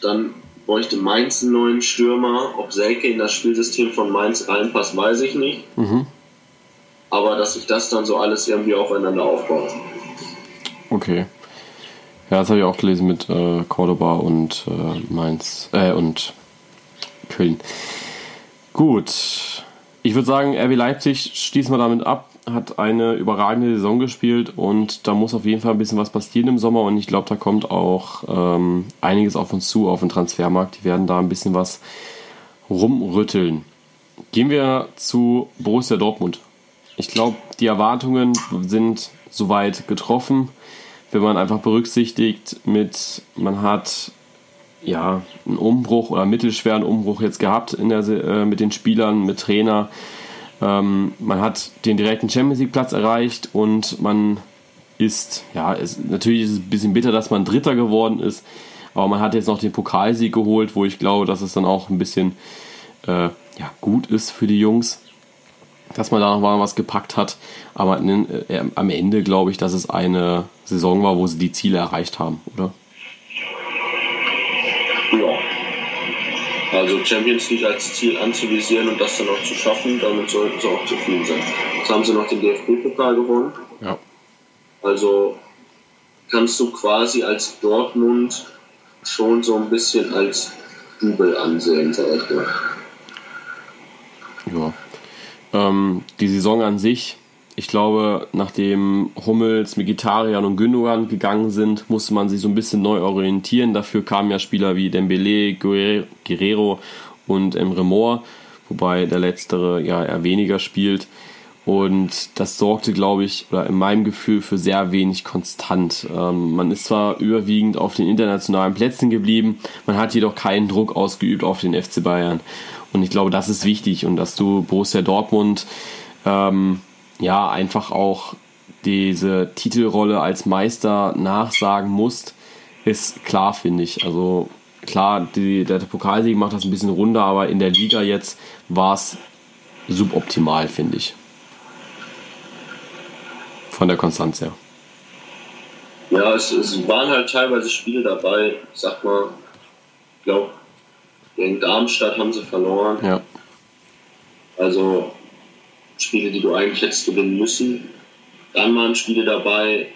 dann bräuchte Mainz einen neuen Stürmer. Ob Selke in das Spielsystem von Mainz reinpasst, weiß ich nicht. Mhm. Aber dass sich das dann so alles irgendwie aufeinander aufbaut. Okay. Ja, das habe ich auch gelesen mit äh, Cordoba und äh, Mainz äh, und Köln. Gut. Ich würde sagen, RB Leipzig schließen wir damit ab. Hat eine überragende Saison gespielt und da muss auf jeden Fall ein bisschen was passieren im Sommer und ich glaube, da kommt auch ähm, einiges auf uns zu auf dem Transfermarkt. Die werden da ein bisschen was rumrütteln. Gehen wir zu Borussia Dortmund. Ich glaube, die Erwartungen sind soweit getroffen. wenn man einfach berücksichtigt, mit man hat ja einen Umbruch oder mittelschweren Umbruch jetzt gehabt in der, äh, mit den Spielern, mit Trainer. Ähm, man hat den direkten Champions League Platz erreicht und man ist, ja, ist, natürlich ist es ein bisschen bitter, dass man Dritter geworden ist, aber man hat jetzt noch den Pokalsieg geholt, wo ich glaube, dass es dann auch ein bisschen äh, ja, gut ist für die Jungs, dass man da noch mal was gepackt hat. Aber äh, am Ende glaube ich, dass es eine Saison war, wo sie die Ziele erreicht haben, oder? Ja. Also Champions League als Ziel anzuvisieren und das dann auch zu schaffen, damit sollten sie auch zufrieden sein. Jetzt haben sie noch den DFB-Pokal gewonnen. Ja. Also kannst du quasi als Dortmund schon so ein bisschen als Double ansehen, sag ich mal. Ja. Ähm, die Saison an sich, ich glaube, nachdem Hummels, Mkhitaryan und Gündogan gegangen sind, musste man sich so ein bisschen neu orientieren. Dafür kamen ja Spieler wie Dembele, Guerrero und Emre Mor, wobei der letztere ja eher weniger spielt. Und das sorgte, glaube ich, oder in meinem Gefühl für sehr wenig konstant. Ähm, man ist zwar überwiegend auf den internationalen Plätzen geblieben, man hat jedoch keinen Druck ausgeübt auf den FC Bayern. Und ich glaube, das ist wichtig und dass du Borussia Dortmund ähm, ja einfach auch diese Titelrolle als Meister nachsagen musst, ist klar, finde ich. Also klar, die, der Pokalsieg macht das ein bisschen runder, aber in der Liga jetzt war es suboptimal, finde ich. Von der Konstanz her. Ja, es, es, waren halt teilweise Spiele dabei, ich sag mal, ich glaube, gegen Darmstadt haben sie verloren. Ja. Also Spiele, die du eigentlich hättest gewinnen müssen. Dann waren Spiele dabei,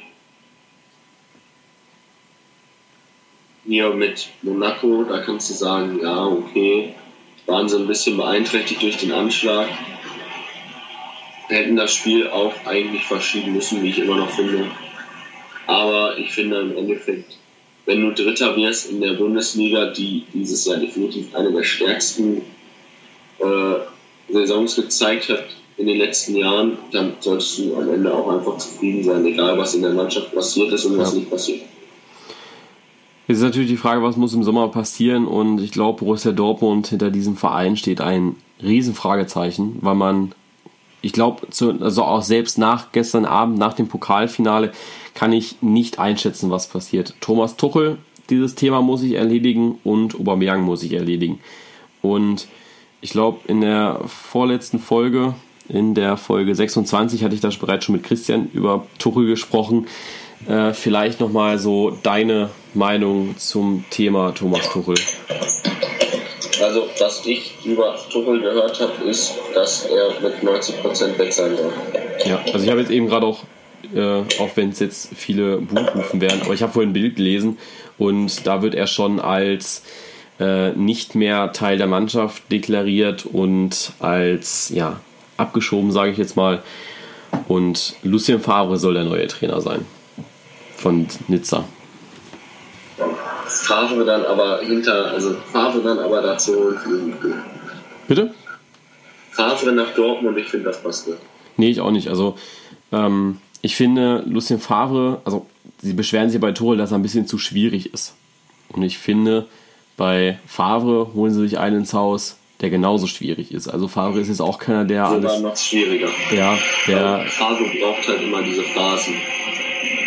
hier mit Monaco, da kannst du sagen, ja, okay, waren sie ein bisschen beeinträchtigt durch den Anschlag hätten das Spiel auch eigentlich verschieben müssen, wie ich immer noch finde. Aber ich finde im Endeffekt, wenn du Dritter wirst in der Bundesliga, die dieses Jahr definitiv eine der stärksten äh, Saisons gezeigt hat in den letzten Jahren, dann solltest du am Ende auch einfach zufrieden sein, egal was in der Mannschaft passiert ist und was nicht passiert. Jetzt ist natürlich die Frage, was muss im Sommer passieren und ich glaube, Borussia Dortmund hinter diesem Verein steht ein Riesenfragezeichen, weil man ich glaube, also auch selbst nach gestern Abend, nach dem Pokalfinale, kann ich nicht einschätzen, was passiert. Thomas Tuchel, dieses Thema muss ich erledigen und Aubameyang muss ich erledigen. Und ich glaube, in der vorletzten Folge, in der Folge 26, hatte ich da bereits schon mit Christian über Tuchel gesprochen. Äh, vielleicht nochmal so deine Meinung zum Thema Thomas Tuchel. Also, was ich über Tuchel gehört habe, ist, dass er mit 90% weg sein soll. Ja, also ich habe jetzt eben gerade auch, äh, auch wenn es jetzt viele Buchrufen werden, aber ich habe vorhin ein Bild gelesen und da wird er schon als äh, nicht mehr Teil der Mannschaft deklariert und als, ja, abgeschoben, sage ich jetzt mal. Und Lucien Favre soll der neue Trainer sein. Von Nizza. Favre dann aber hinter, also Favre dann aber dazu Bitte? Favre nach Dortmund, ich finde, das passt nicht. Nee, ich auch nicht. Also, ähm, ich finde, Lucien Favre, also, sie beschweren sich bei Tore, dass er ein bisschen zu schwierig ist. Und ich finde, bei Favre holen sie sich einen ins Haus, der genauso schwierig ist. Also Favre ist jetzt auch keiner, der Sogar alles... noch schwieriger. Ja, der... Favre braucht halt immer diese Phasen.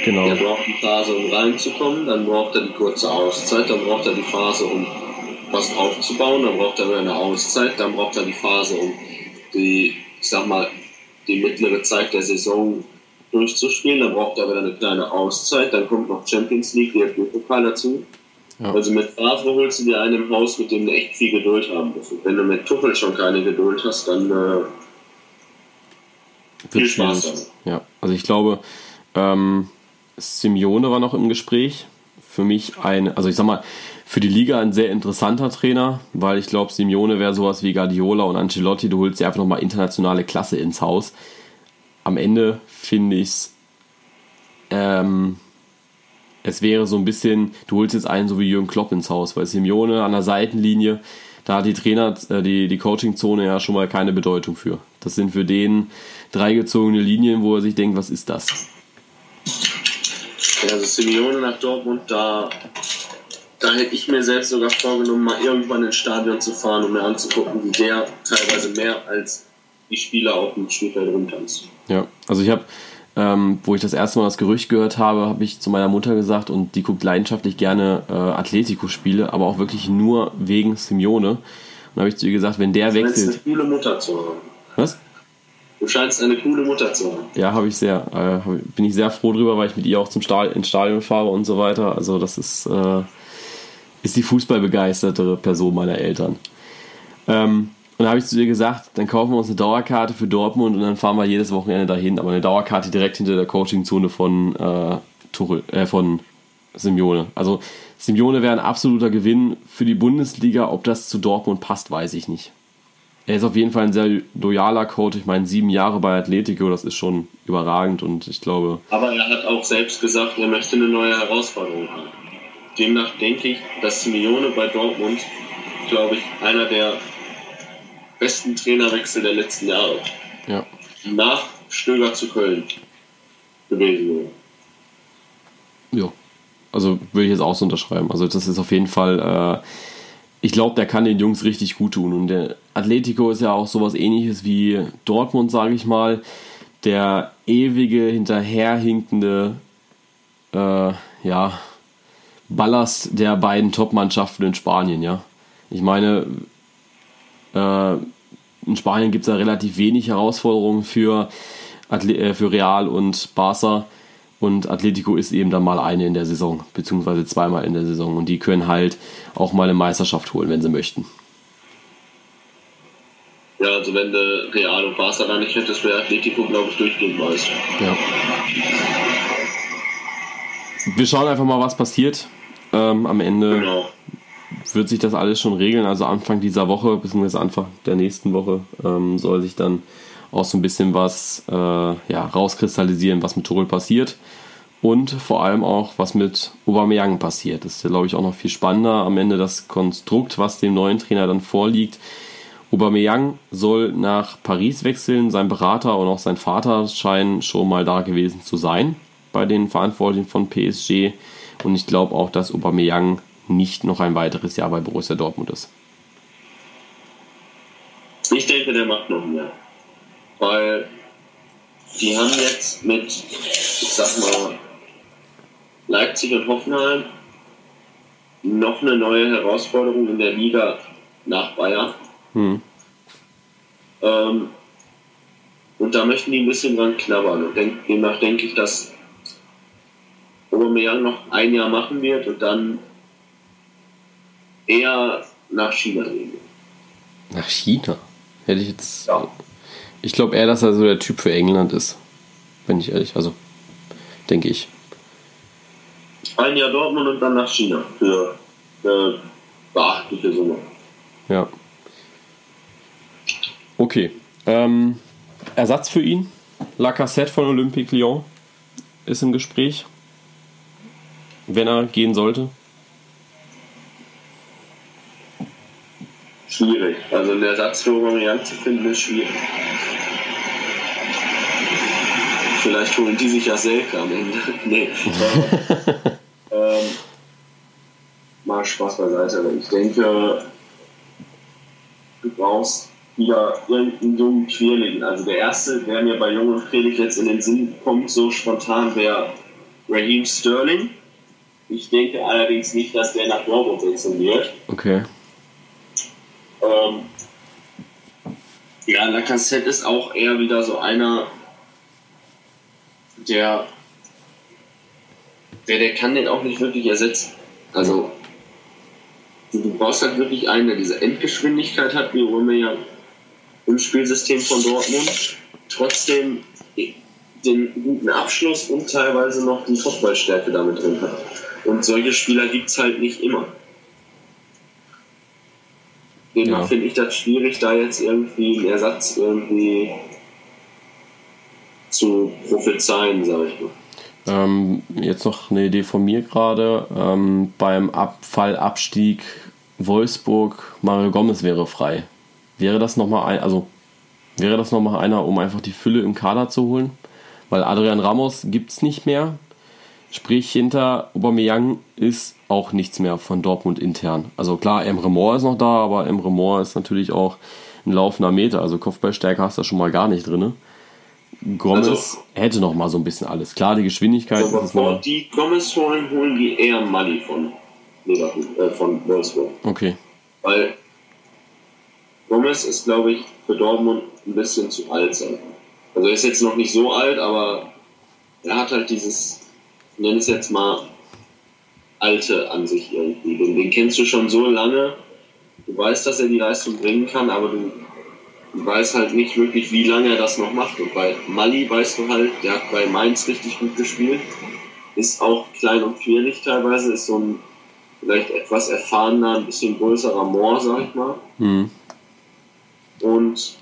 Genau. Er braucht die Phase, um reinzukommen, dann braucht er die kurze Auszeit, dann braucht er die Phase, um was aufzubauen, dann braucht er wieder eine Auszeit, dann braucht er die Phase, um die, ich sag mal, die mittlere Zeit der Saison durchzuspielen, dann braucht er wieder eine kleine Auszeit, dann kommt noch Champions League, der Pokal dazu. Ja. Also mit Favre holst du dir einen im Haus, mit dem du echt viel Geduld haben musst. Wenn du mit Tuchel schon keine Geduld hast, dann äh, viel Spaß. Ja, also ich glaube, ähm, Simeone war noch im Gespräch. Für mich ein, also ich sag mal, für die Liga ein sehr interessanter Trainer, weil ich glaube, Simeone wäre sowas wie Guardiola und Ancelotti. Du holst dir einfach nochmal internationale Klasse ins Haus. Am Ende finde ich es, ähm, es wäre so ein bisschen, du holst jetzt einen so wie Jürgen Klopp ins Haus, weil Simeone an der Seitenlinie, da hat die Trainer, äh, die, die Coaching-Zone ja schon mal keine Bedeutung für. Das sind für den drei gezogene Linien, wo er sich denkt, was ist das? Also Simeone nach Dortmund, da, da hätte ich mir selbst sogar vorgenommen, mal irgendwann ins Stadion zu fahren, um mir anzugucken, wie der teilweise mehr als die Spieler auf dem Spielfeld rumtanzt. Ja, also ich habe, ähm, wo ich das erste Mal das Gerücht gehört habe, habe ich zu meiner Mutter gesagt, und die guckt leidenschaftlich gerne äh, Atletico-Spiele, aber auch wirklich nur wegen Simeone. Und da habe ich zu ihr gesagt, wenn der Du scheinst wechselt. eine coole Mutter zu haben. Was? Du scheinst eine coole Mutter zu haben. Ja, habe ich sehr. Äh, hab- bin ich sehr froh drüber, weil ich mit ihr auch zum Stadion, ins Stadion fahre und so weiter. Also das ist, äh, ist die fußballbegeistertere Person meiner Eltern. Ähm, und da habe ich zu ihr gesagt, dann kaufen wir uns eine Dauerkarte für Dortmund und dann fahren wir jedes Wochenende dahin. Aber eine Dauerkarte direkt hinter der Coachingzone von, äh, Tuchel, äh, von Simeone. Also Simeone wäre ein absoluter Gewinn für die Bundesliga. Ob das zu Dortmund passt, weiß ich nicht. Er ist auf jeden Fall ein sehr loyaler Coach. Ich meine, sieben Jahre bei Atletico, das ist schon überragend und ich glaube, Aber er hat auch selbst gesagt, er möchte eine neue Herausforderung haben. Demnach denke ich, dass Simeone bei Dortmund, glaube ich, einer der besten Trainerwechsel der letzten Jahre ja. nach Stöger zu Köln gewesen wäre. Ja. Also würde ich jetzt auch so unterschreiben. Also das ist auf jeden Fall, äh, ich glaube, der kann den Jungs richtig gut tun. Und der Atletico ist ja auch sowas ähnliches wie Dortmund, sage ich mal. Der ewige, hinterherhinkende, äh, ja, Ballast der beiden Top-Mannschaften in Spanien, ja. Ich meine, in Spanien gibt es ja relativ wenig Herausforderungen für, Atle äh, für Real und Barca. Und Atletico ist eben dann mal eine in der Saison, beziehungsweise zweimal in der Saison. Und die können halt auch mal eine Meisterschaft holen, wenn sie möchten. Ja, also wenn du Real und Barca da nicht hättest, wäre Atletico, glaube ich, durchgehend Meister. Ja. Wir schauen einfach mal, was passiert. Ähm, am Ende Genau. Wird sich das alles schon regeln. Also Anfang dieser Woche, beziehungsweise Anfang der nächsten Woche, ähm, soll sich dann auch so ein bisschen was äh, ja, rauskristallisieren, was mit Tuchel passiert. Und vor allem auch, was mit Aubameyang passiert. Das ist ja, glaube ich, auch noch viel spannender. Am Ende das Konstrukt, was dem neuen Trainer dann vorliegt. Aubameyang soll nach Paris wechseln. Sein Berater und auch sein Vater scheinen schon mal da gewesen zu sein bei den Verantwortlichen von PSG. Und ich glaube auch, dass Aubameyang nicht noch ein weiteres Jahr bei Borussia Dortmund ist. Ich denke, der macht noch mehr. Weil die haben jetzt mit, ich sag mal, Leipzig und Hoffenheim noch eine neue Herausforderung in der Liga nach Bayern. Hm. Ähm, und da möchten die ein bisschen dran knabbern. Und demnach denke ich, dass Aubameyang noch ein Jahr machen wird und dann eher nach China gehen wird. Nach China? Hätte ich jetzt. Ja. Ich glaube eher, dass er so der Typ für England ist. Bin ich ehrlich. Also, denke ich. Ein Jahr Dortmund und dann nach China für, für beachtliche Summe. Ja. Okay. Ähm, Ersatz für ihn. Lacassette von Olympique Lyon ist im Gespräch. Wenn er gehen sollte. Schwierig. Also einen Ersatz für Aubameyang zu finden ist schwierig. Vielleicht holen die sich ja Selke am Ende. [LAUGHS] nee. [LAUGHS] Ähm, mal Spaß beiseite. Ich denke, du brauchst wieder irgendeinen jungen Querligen. Also der erste, der mir bei Jung und Querlig jetzt in den Sinn kommt, so spontan, wäre Raheem Sterling. Ich denke allerdings nicht, dass der nach Dortmund wechseln wird. Okay. Ähm, ja, Lacassette ist auch eher wieder so einer, der, der, der kann den auch nicht wirklich ersetzen. Also, du, brauchst halt wirklich einen, der diese Endgeschwindigkeit hat, wie Romeo im Spielsystem von Dortmund, trotzdem den guten Abschluss und teilweise noch die Fußballstärke damit drin hat. Und solche Spieler gibt es halt nicht immer. Demnach Ja. finde ich das schwierig, da jetzt irgendwie einen Ersatz irgendwie zu prophezeien, sage ich mal. Ähm, jetzt noch eine Idee von mir gerade. Ähm, beim Abfallabstieg Wolfsburg, Mario Gomez wäre frei. Wäre das nochmal ein, also wäre das noch mal einer, um einfach die Fülle im Kader zu holen? Weil Adrian Ramos gibt es nicht mehr. Sprich, hinter Aubameyang ist auch nichts mehr von Dortmund intern. Also klar, Emre Moore ist noch da, aber Emre Moore ist natürlich auch ein laufender Meter. Also Kopfballstärke hast du schon mal gar nicht drin. Gomez also, hätte noch mal so ein bisschen alles. Klar, die Geschwindigkeit. Also bevor die Gomez holen, holen die eher Mali von äh, von Wolfsburg. Okay. Weil Gomez ist, glaube ich, für Dortmund ein bisschen zu alt. Also er ist jetzt noch nicht so alt, aber er hat halt dieses nenne es jetzt mal, alte an sich irgendwie. Den, den kennst du schon so lange, du weißt, dass er die Leistung bringen kann, aber du, du weißt halt nicht wirklich, wie lange er das noch macht. Und bei Mali weißt du halt, der hat bei Mainz richtig gut gespielt, ist auch klein und quirlig teilweise, ist so ein vielleicht etwas erfahrener, ein bisschen größerer Moor, sag ich mal. Mhm. Und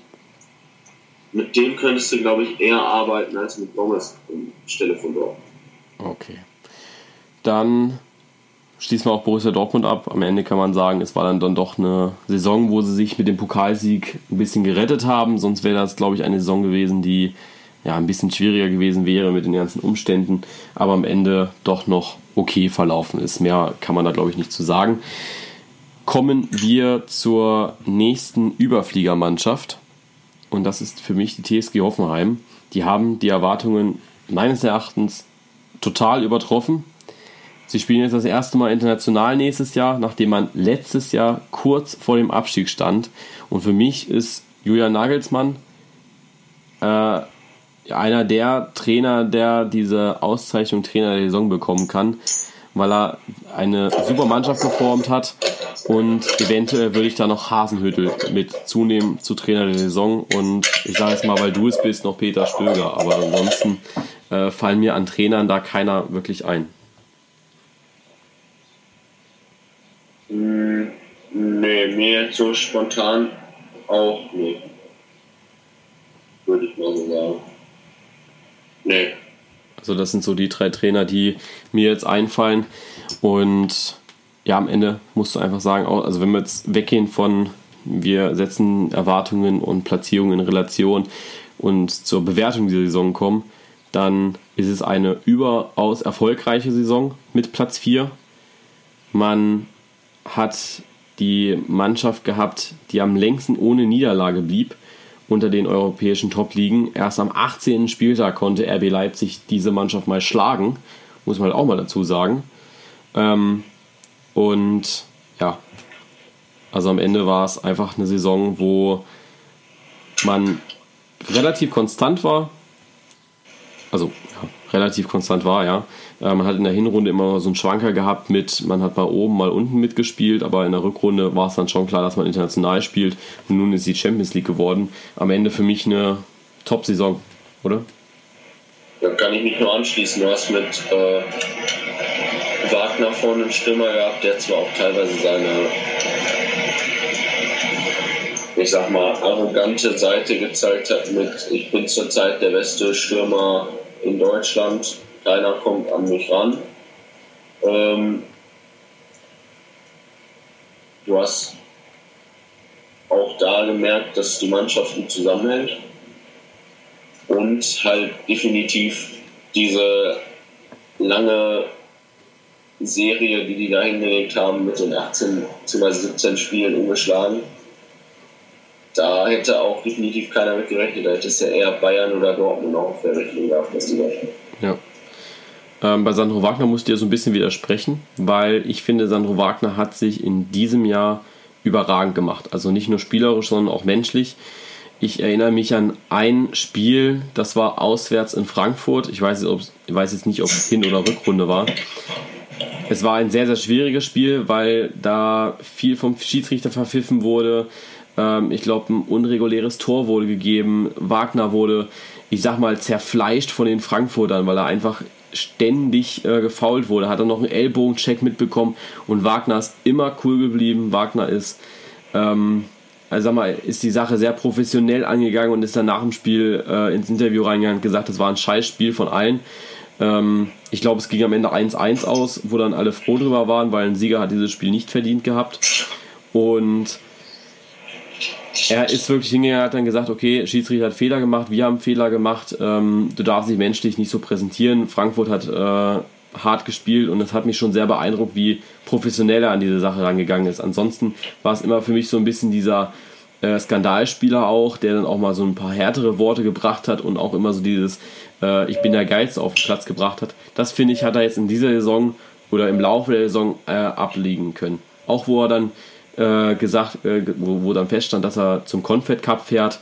mit dem könntest du, glaube ich, eher arbeiten als mit Gomez anstelle von dort. Okay. Dann schließen wir auch Borussia Dortmund ab. Am Ende kann man sagen, es war dann, dann doch eine Saison, wo sie sich mit dem Pokalsieg ein bisschen gerettet haben. Sonst wäre das, glaube ich, eine Saison gewesen, die ja ein bisschen schwieriger gewesen wäre mit den ganzen Umständen, aber am Ende doch noch okay verlaufen ist. Mehr kann man da, glaube ich, nicht zu sagen. Kommen wir zur nächsten Überfliegermannschaft. Und das ist für mich die TSG Hoffenheim. Die haben die Erwartungen meines Erachtens total übertroffen. Sie spielen jetzt das erste Mal international nächstes Jahr, nachdem man letztes Jahr kurz vor dem Abstieg stand. Und für mich ist Julian Nagelsmann äh, einer der Trainer, der diese Auszeichnung Trainer der Saison bekommen kann, weil er eine super Mannschaft geformt hat und eventuell würde ich da noch Hasenhüttel mit zunehmen zu Trainer der Saison und ich sage jetzt mal, weil du es bist, noch Peter Stöger, aber ansonsten äh, fallen mir an Trainern da keiner wirklich ein. Mm, nee, mir so spontan auch nicht. Würde ich mal so sagen. Nee. Also das sind so die drei Trainer, die mir jetzt einfallen. Und ja, am Ende musst du einfach sagen, also wenn wir jetzt weggehen von, wir setzen Erwartungen und Platzierungen in Relation und zur Bewertung dieser Saison kommen, dann ist es eine überaus erfolgreiche Saison mit Platz 4. Man hat die Mannschaft gehabt, die am längsten ohne Niederlage blieb unter den europäischen Top-Ligen. Erst am 18. Spieltag konnte RB Leipzig diese Mannschaft mal schlagen, muss man halt auch mal dazu sagen. Ähm, und ja, also am Ende war es einfach eine Saison, wo man relativ konstant war, also ja, relativ konstant war, ja. Äh, man hat in der Hinrunde immer so einen Schwanker gehabt mit, man hat mal oben, mal unten mitgespielt, aber in der Rückrunde war es dann schon klar, dass man international spielt. Und nun ist die Champions League geworden. Am Ende für mich eine Top-Saison, oder? Da kann ich mich nur anschließen. Du hast mit äh, Wagner vorne einen Stürmer gehabt, der zwar auch teilweise seine ich sag mal, arrogante Seite gezeigt hat mit, ich bin zurzeit der beste Stürmer in Deutschland, keiner kommt an mich ran. Ähm, du hast auch da gemerkt, dass die Mannschaft gut zusammenhält und halt definitiv diese lange Serie, die die da hingelegt haben, mit den 18 bzw. 17 Spielen ungeschlagen da hätte auch definitiv keiner mit gerechnet. Da hätte es ja eher Bayern oder Dortmund auch auf der Rechnung gehabt, dass die Deutschen. Ja. Ähm, bei Sandro Wagner musst du dir so ein bisschen widersprechen, weil ich finde, Sandro Wagner hat sich in diesem Jahr überragend gemacht. Also nicht nur spielerisch, sondern auch menschlich. Ich erinnere mich an ein Spiel, das war auswärts in Frankfurt. Ich weiß, ich weiß jetzt nicht, ob es Hin- oder Rückrunde war. Es war ein sehr, sehr schwieriges Spiel, weil da viel vom Schiedsrichter verpfiffen wurde. Ähm, ich glaube, ein unreguläres Tor wurde gegeben. Wagner wurde, ich sag mal, zerfleischt von den Frankfurtern, weil er einfach ständig äh, gefault wurde. Hat er noch einen Ellbogencheck mitbekommen und Wagner ist immer cool geblieben. Wagner ist, ähm, also sag mal, ist die Sache sehr professionell angegangen und ist dann nach dem Spiel äh, ins Interview reingegangen und gesagt, das war ein Scheißspiel von allen. Ähm, ich glaube, es ging am Ende 1-1 aus, wo dann alle froh drüber waren, weil ein Sieger hat dieses Spiel nicht verdient gehabt. Und er ist wirklich hingegangen, hat dann gesagt, okay, Schiedsrichter hat Fehler gemacht, wir haben Fehler gemacht, ähm, du darfst dich menschlich nicht so präsentieren. Frankfurt hat äh, hart gespielt und es hat mich schon sehr beeindruckt, wie professionell er an diese Sache rangegangen ist. Ansonsten war es immer für mich so ein bisschen dieser äh, Skandalspieler auch, der dann auch mal so ein paar härtere Worte gebracht hat und auch immer so dieses äh, Ich bin der Geiz auf den Platz gebracht hat. Das finde ich, hat er jetzt in dieser Saison oder im Laufe der Saison äh, ablegen können. Auch wo er dann äh, gesagt, äh, wo, wo, dann feststand, dass er zum Confed Cup fährt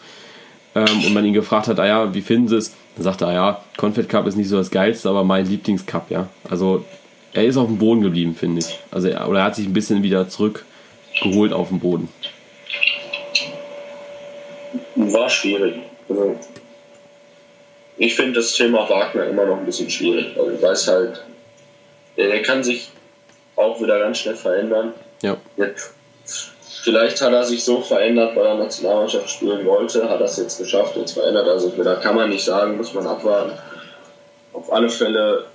ähm, und man ihn gefragt hat, ah ja, wie finden Sie es? Dann sagte er, ja, Confed Cup ist nicht so das Geilste, aber mein Lieblingscup, ja. Also er ist auf dem Boden geblieben, finde ich. Also er, oder er hat sich ein bisschen wieder zurückgeholt auf den Boden. War schwierig. Also, ich finde das Thema Wagner immer noch ein bisschen schwierig. Also ich weiß halt, der, der kann sich auch wieder ganz schnell verändern. Ja. Jetzt, vielleicht hat er sich so verändert, weil er Nationalmannschaft spielen wollte, hat er es jetzt geschafft, jetzt verändert er sich wieder. Kann man nicht sagen, muss man abwarten. Auf alle Fälle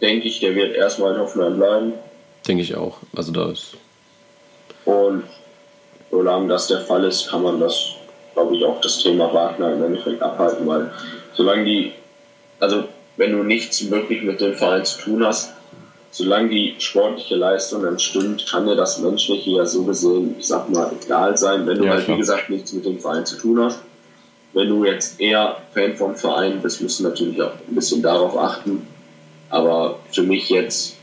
denke ich, der wird erstmal in Hoffenheim bleiben. Denke ich auch. Also da ist. Und solange das der Fall ist, kann man das, glaube ich, auch das Thema Wagner im Endeffekt abhalten, weil solange die, also wenn du nichts wirklich mit dem Verein zu tun hast, solange die sportliche Leistung dann stimmt, kann dir das Menschliche ja so gesehen, ich sag mal, egal sein, wenn du ja, halt, klar. wie gesagt, nichts mit dem Verein zu tun hast. Wenn du jetzt eher Fan vom Verein bist, musst du natürlich auch ein bisschen darauf achten. Aber für mich jetzt,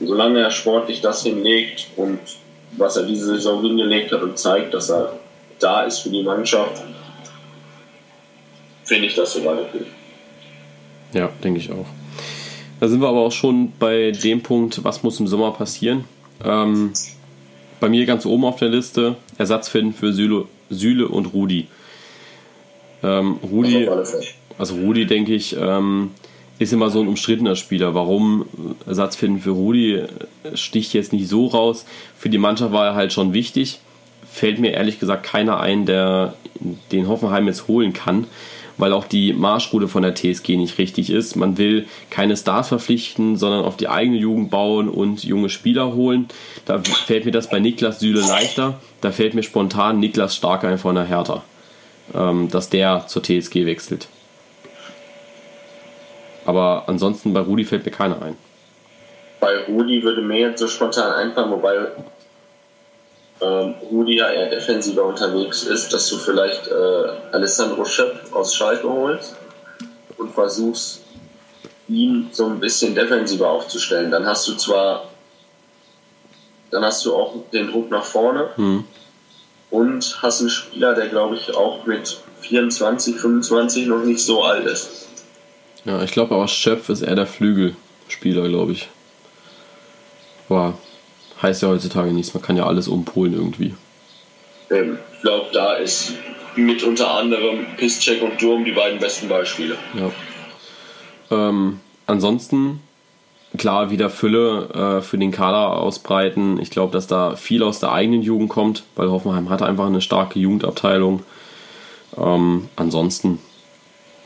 solange er sportlich das hinlegt und was er diese Saison hingelegt hat und zeigt, dass er da ist für die Mannschaft, finde ich das soweit okay. Ja, denke ich auch. Da sind wir aber auch schon bei dem Punkt, was muss im Sommer passieren. Ähm, bei mir ganz oben auf der Liste Ersatz finden für Süle, Süle und Rudi. Ähm, Rudi, also Rudi denke ich, ähm, ist immer so ein umstrittener Spieler. Warum Ersatz finden für Rudi sticht jetzt nicht so raus. Für die Mannschaft war er halt schon wichtig. Fällt mir ehrlich gesagt keiner ein, der den Hoffenheim jetzt holen kann, weil auch die Marschroute von der TSG nicht richtig ist. Man will keine Stars verpflichten, sondern auf die eigene Jugend bauen und junge Spieler holen. Da fällt mir das bei Niklas Süle leichter. Da fällt mir spontan Niklas Starker von der Hertha, ähm, dass der zur TSG wechselt. Aber ansonsten bei Rudi fällt mir keiner ein. Bei Rudi würde mir jetzt so spontan einfallen, wobei ähm, Rudi ja eher defensiver unterwegs ist, dass du vielleicht äh, Alessandro Schöpp aus Schalke holst und versuchst, ihn so ein bisschen defensiver aufzustellen. Dann hast du zwar, dann hast du auch den Druck nach vorne mhm. und hast einen Spieler, der glaube ich auch mit 24, 25 noch nicht so alt ist. Ja, ich glaube aber Schöpf ist eher der Flügelspieler, glaube ich. Boah, heißt ja heutzutage nichts, man kann ja alles umpolen irgendwie. Ähm, ich glaube, da ist mit unter anderem Piszczek und Durm die beiden besten Beispiele. Ja. Ähm, ansonsten, klar, wieder Fülle äh, für den Kader ausbreiten. Ich glaube, dass da viel aus der eigenen Jugend kommt, weil Hoffenheim hat einfach eine starke Jugendabteilung. Ähm, ansonsten,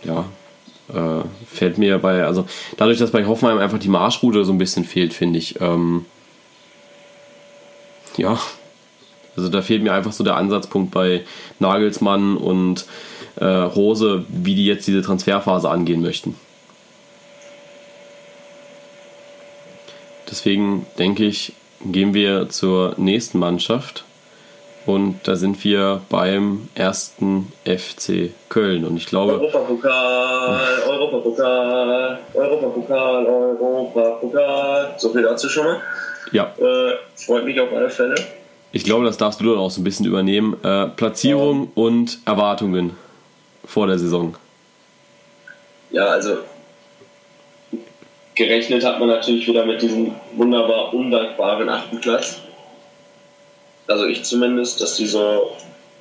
ja, äh, fällt mir bei, also dadurch, dass bei Hoffenheim einfach die Marschroute so ein bisschen fehlt, finde ich. Ähm, ja, also da fehlt mir einfach so der Ansatzpunkt bei Nagelsmann und äh, Rose, wie die jetzt diese Transferphase angehen möchten. Deswegen denke ich, gehen wir zur nächsten Mannschaft. Und da sind wir beim ersten FC Köln. Und ich glaube. Europapokal, Europapokal, Europapokal, Europapokal. So viel dazu schon mal. Ja. Äh, freut mich auf alle Fälle. Ich glaube, das darfst du dann auch so ein bisschen übernehmen. Äh, Platzierung ja. und Erwartungen vor der Saison. Ja, also gerechnet hat man natürlich wieder mit diesem wunderbar undankbaren achten Platz also ich zumindest, dass die so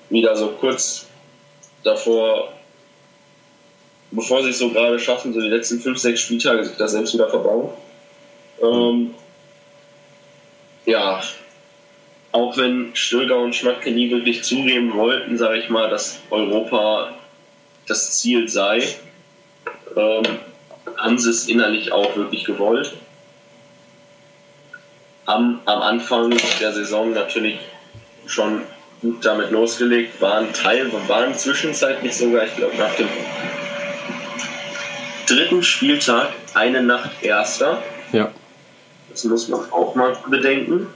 wieder so kurz davor, bevor sie es so gerade schaffen, so die letzten fünf, sechs Spieltage sich das selbst wieder verbauen. Ähm, ja, auch wenn Stöger und Schmatke nie wirklich zugeben wollten, sage ich mal, dass Europa das Ziel sei, ähm, haben sie es innerlich auch wirklich gewollt. Am, am Anfang der Saison natürlich schon gut damit losgelegt, waren Teil, waren zwischenzeitlich sogar, ich glaube, nach dem dritten Spieltag eine Nacht Erster. Ja. Das muss man auch mal bedenken.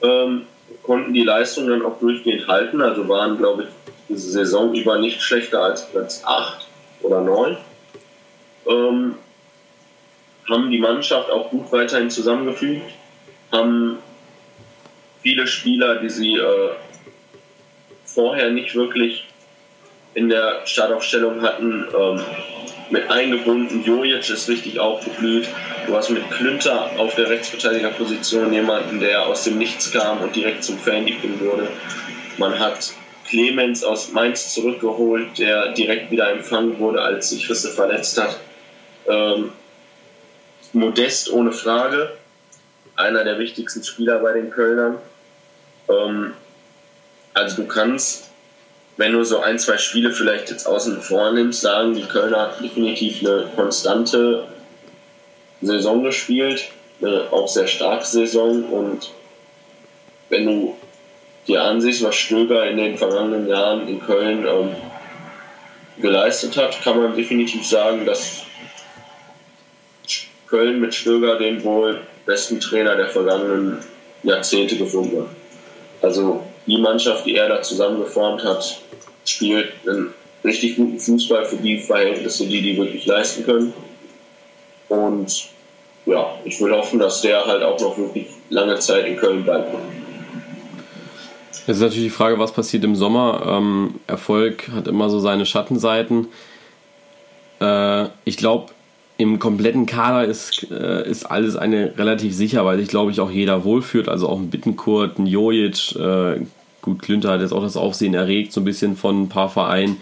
Ähm, konnten die Leistung dann auch durchgehend halten, also waren, glaube ich, diese Saison über nicht schlechter als Platz 8 oder 9. Ähm, haben die Mannschaft auch gut weiterhin zusammengefügt, haben viele Spieler, die sie äh, vorher nicht wirklich in der Startaufstellung hatten, ähm, mit eingebunden. Jojic ist richtig aufgeblüht. Du hast mit Klünter auf der Rechtsverteidigerposition jemanden, der aus dem Nichts kam und direkt zum Fan-Liebling wurde. Man hat Clemens aus Mainz zurückgeholt, der direkt wieder empfangen wurde, als sich Risse verletzt hat. Ähm, Modest ohne Frage, einer der wichtigsten Spieler bei den Kölnern. Ähm, also du kannst, wenn du so ein, zwei Spiele vielleicht jetzt außen vor nimmst, sagen, die Kölner hat definitiv eine konstante Saison gespielt, eine auch sehr starke Saison und wenn du dir ansiehst, was Stöger in den vergangenen Jahren in Köln ähm, geleistet hat, kann man definitiv sagen, dass Köln mit Stöger den wohl besten Trainer der vergangenen Jahrzehnte gefunden hat. Also die Mannschaft, die er da zusammengeformt hat, spielt einen richtig guten Fußball für die Verhältnisse, die die wirklich leisten können. Und ja, ich will hoffen, dass der halt auch noch wirklich lange Zeit in Köln bleibt. Jetzt ist natürlich die Frage, was passiert im Sommer. Ähm, Erfolg hat immer so seine Schattenseiten. Äh, ich glaube, im kompletten Kader ist, äh, ist alles eine relativ sicher, weil sich, glaube ich, auch jeder wohlfühlt. Also auch ein Bittenkurt, ein Jojic, äh, gut, Klünter hat jetzt auch das Aufsehen erregt, so ein bisschen von ein paar Vereinen.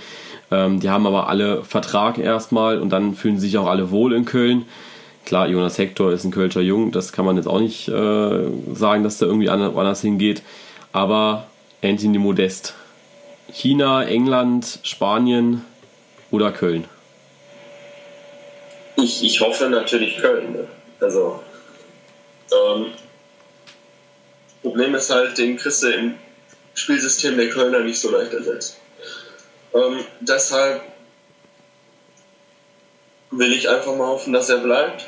Ähm, die haben aber alle Vertrag erstmal und dann fühlen sich auch alle wohl in Köln. Klar, Jonas Hector ist ein Kölscher Jung, das kann man jetzt auch nicht äh, sagen, dass der irgendwie anders hingeht. Aber Anthony Modest. China, England, Spanien oder Köln? Ich, ich hoffe natürlich Köln. Ne? Also, ähm, Problem ist halt, den kriegst du im Spielsystem der Kölner nicht so leicht ersetzt. Ähm, deshalb will ich einfach mal hoffen, dass er bleibt.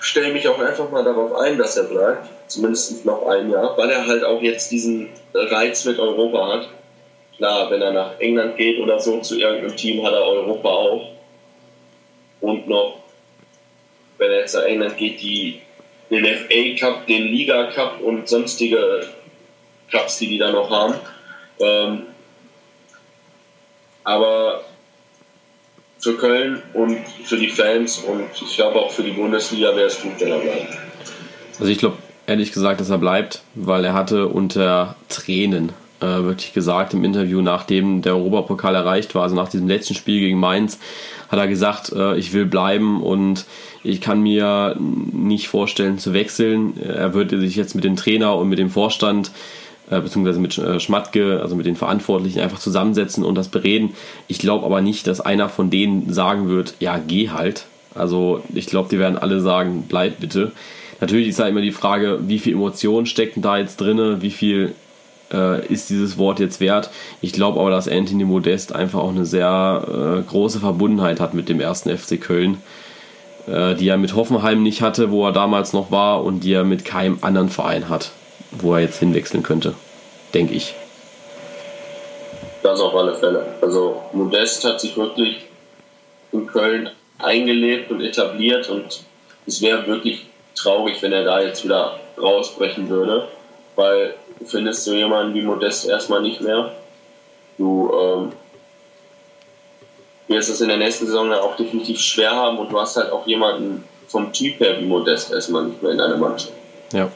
Stelle mich auch einfach mal darauf ein, dass er bleibt. Zumindest noch ein Jahr, weil er halt auch jetzt diesen Reiz mit Europa hat. Klar, wenn er nach England geht oder so zu irgendeinem Team, hat er Europa auch. Und noch, wenn er jetzt nach England geht, die, den FA Cup, den Liga Cup und sonstige Cups, die die da noch haben. Ähm, aber für Köln und für die Fans und ich glaube auch für die Bundesliga wäre es gut, wenn er bleibt. Also ich glaube, ehrlich gesagt, dass er bleibt, weil er hatte unter Tränen äh, wirklich gesagt im Interview, nachdem der Europapokal erreicht war, also nach diesem letzten Spiel gegen Mainz, hat er gesagt, äh, ich will bleiben und ich kann mir nicht vorstellen zu wechseln. Er würde sich jetzt mit dem Trainer und mit dem Vorstand äh, beziehungsweise mit äh, Schmatke, also mit den Verantwortlichen einfach zusammensetzen und das bereden. Ich glaube aber nicht, dass einer von denen sagen wird, ja, geh halt. Also ich glaube, die werden alle sagen, bleib bitte. Natürlich ist da immer die Frage, wie viel Emotionen stecken da jetzt drin, wie viel äh, ist dieses Wort jetzt wert. Ich glaube aber, dass Anthony Modest einfach auch eine sehr äh, große Verbundenheit hat mit dem ersten FC Köln, äh, die er mit Hoffenheim nicht hatte, wo er damals noch war, und die er mit keinem anderen Verein hat, wo er jetzt hinwechseln könnte, denke ich. Das auf alle Fälle. Also Modest hat sich wirklich in Köln eingelebt und etabliert und es wäre wirklich traurig, wenn er da jetzt wieder rausbrechen würde, weil findest so jemanden wie Modest erstmal nicht mehr. Du ähm, wirst es in der nächsten Saison dann auch definitiv schwer haben und du hast halt auch jemanden vom Typ her wie Modest erstmal nicht mehr in deiner Mannschaft. Ja.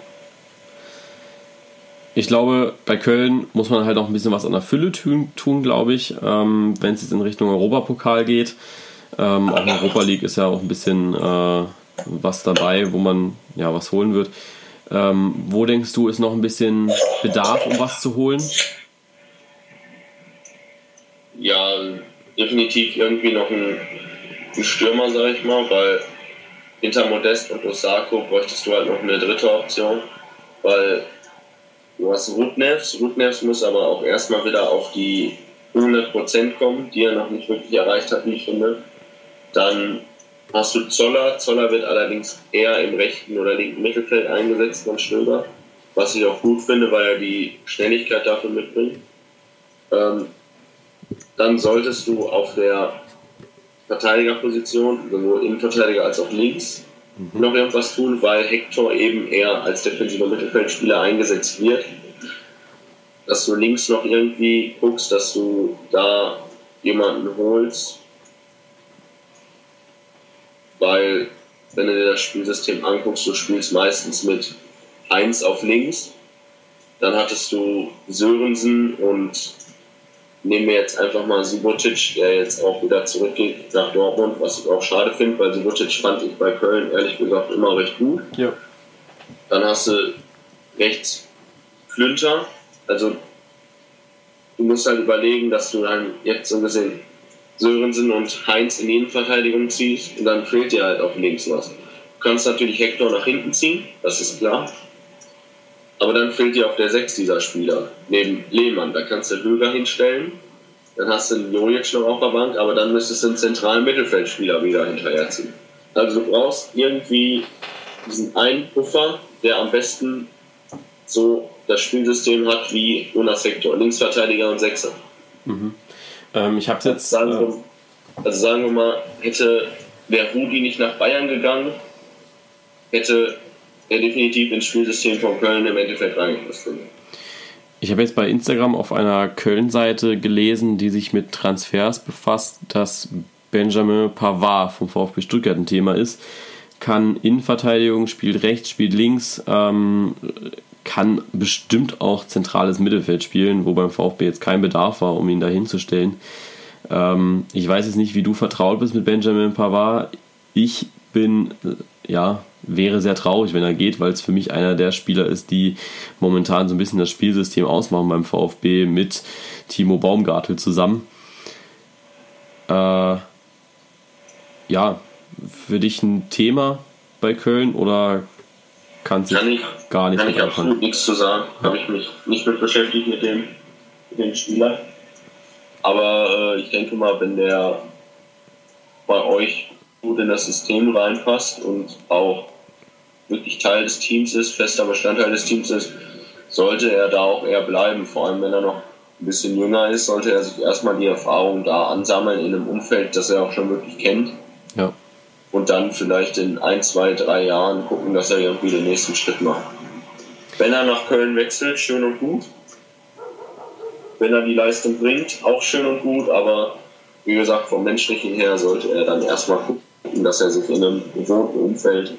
Ich glaube, bei Köln muss man halt auch ein bisschen was an der Fülle tun, tun glaube ich, ähm, wenn es jetzt in Richtung Europapokal geht. Ähm, auch Europa League ist ja auch ein bisschen äh, was dabei, wo man ja was holen wird. Ähm, wo denkst du, ist noch ein bisschen Bedarf, um was zu holen? Ja, definitiv irgendwie noch ein, ein Stürmer, sag ich mal, weil hinter Modest und Osako bräuchtest du halt noch eine dritte Option, weil du hast Rudnevs, Rudnevs muss aber auch erstmal wieder auf die 100% kommen, die er noch nicht wirklich erreicht hat, wie ich finde. Dann hast du Zoller. Zoller wird allerdings eher im rechten oder linken Mittelfeld eingesetzt von Stöber, was ich auch gut finde, weil er die Schnelligkeit dafür mitbringt. Ähm, dann solltest du auf der Verteidigerposition, sowohl Innenverteidiger als auch links, mhm. noch irgendwas tun, weil Hector eben eher als defensiver Mittelfeldspieler eingesetzt wird. Dass du links noch irgendwie guckst, dass du da jemanden holst, weil wenn du dir das Spielsystem anguckst, du spielst meistens mit 1 auf links, dann hattest du Sörensen und nehmen wir jetzt einfach mal Subotic, der jetzt auch wieder zurückgeht nach Dortmund, was ich auch schade finde, weil Subotic fand ich bei Köln ehrlich gesagt immer recht gut. Ja. Dann hast du rechts Flünter, also du musst halt überlegen, dass du dann jetzt so gesehen Sörensen und Heinz in die Innenverteidigung ziehst dann fehlt dir halt auf links was. Du kannst natürlich Hector nach hinten ziehen, das ist klar. Aber dann fehlt dir auf der 6 dieser Spieler, neben Lehmann. Da kannst du Höger hinstellen, dann hast du einen Jojic noch auf der Bank, aber dann müsstest du einen zentralen Mittelfeldspieler wieder hinterherziehen. Also du brauchst irgendwie diesen einen Puffer, der am besten so das Spielsystem hat wie Jonas Hector, Linksverteidiger und Sechser. Mhm. Ähm, ich habe jetzt. Sagen wir, also sagen wir mal, hätte wäre Rudi nicht nach Bayern gegangen, hätte er definitiv ins Spielsystem von Köln im Endeffekt reingepasst. Ich habe jetzt bei Instagram auf einer Köln-Seite gelesen, die sich mit Transfers befasst, dass Benjamin Pavard vom VfB Stuttgart ein Thema ist. Kann Innenverteidigung, spielt rechts, spielt links, ähm, kann bestimmt auch zentrales Mittelfeld spielen, wo beim VfB jetzt kein Bedarf war, um ihn da hinzustellen. Ähm, ich weiß jetzt nicht, wie du vertraut bist mit Benjamin Pavard. Ich bin, äh, ja, wäre sehr traurig, wenn er geht, weil es für mich einer der Spieler ist, die momentan so ein bisschen das Spielsystem ausmachen beim VfB mit Timo Baumgartel zusammen. Äh, ja, für dich ein Thema bei Köln oder kannst du gar nicht Kann ich absolut nichts zu sagen. Ja. Habe ich mich nicht mit beschäftigt mit dem, mit dem Spieler. Aber äh, ich denke mal, wenn der bei euch gut in das System reinpasst und auch wirklich Teil des Teams ist, fester Bestandteil des Teams ist, sollte er da auch eher bleiben. Vor allem, wenn er noch ein bisschen jünger ist, sollte er sich erstmal die Erfahrung da ansammeln in einem Umfeld, das er auch schon wirklich kennt. Und dann vielleicht in ein, zwei, drei Jahren gucken, dass er irgendwie den nächsten Schritt macht. Wenn er nach Köln wechselt, schön und gut. Wenn er die Leistung bringt, auch schön und gut, aber wie gesagt, vom menschlichen her sollte er dann erstmal gucken, dass er sich in einem gewohnten Umfeld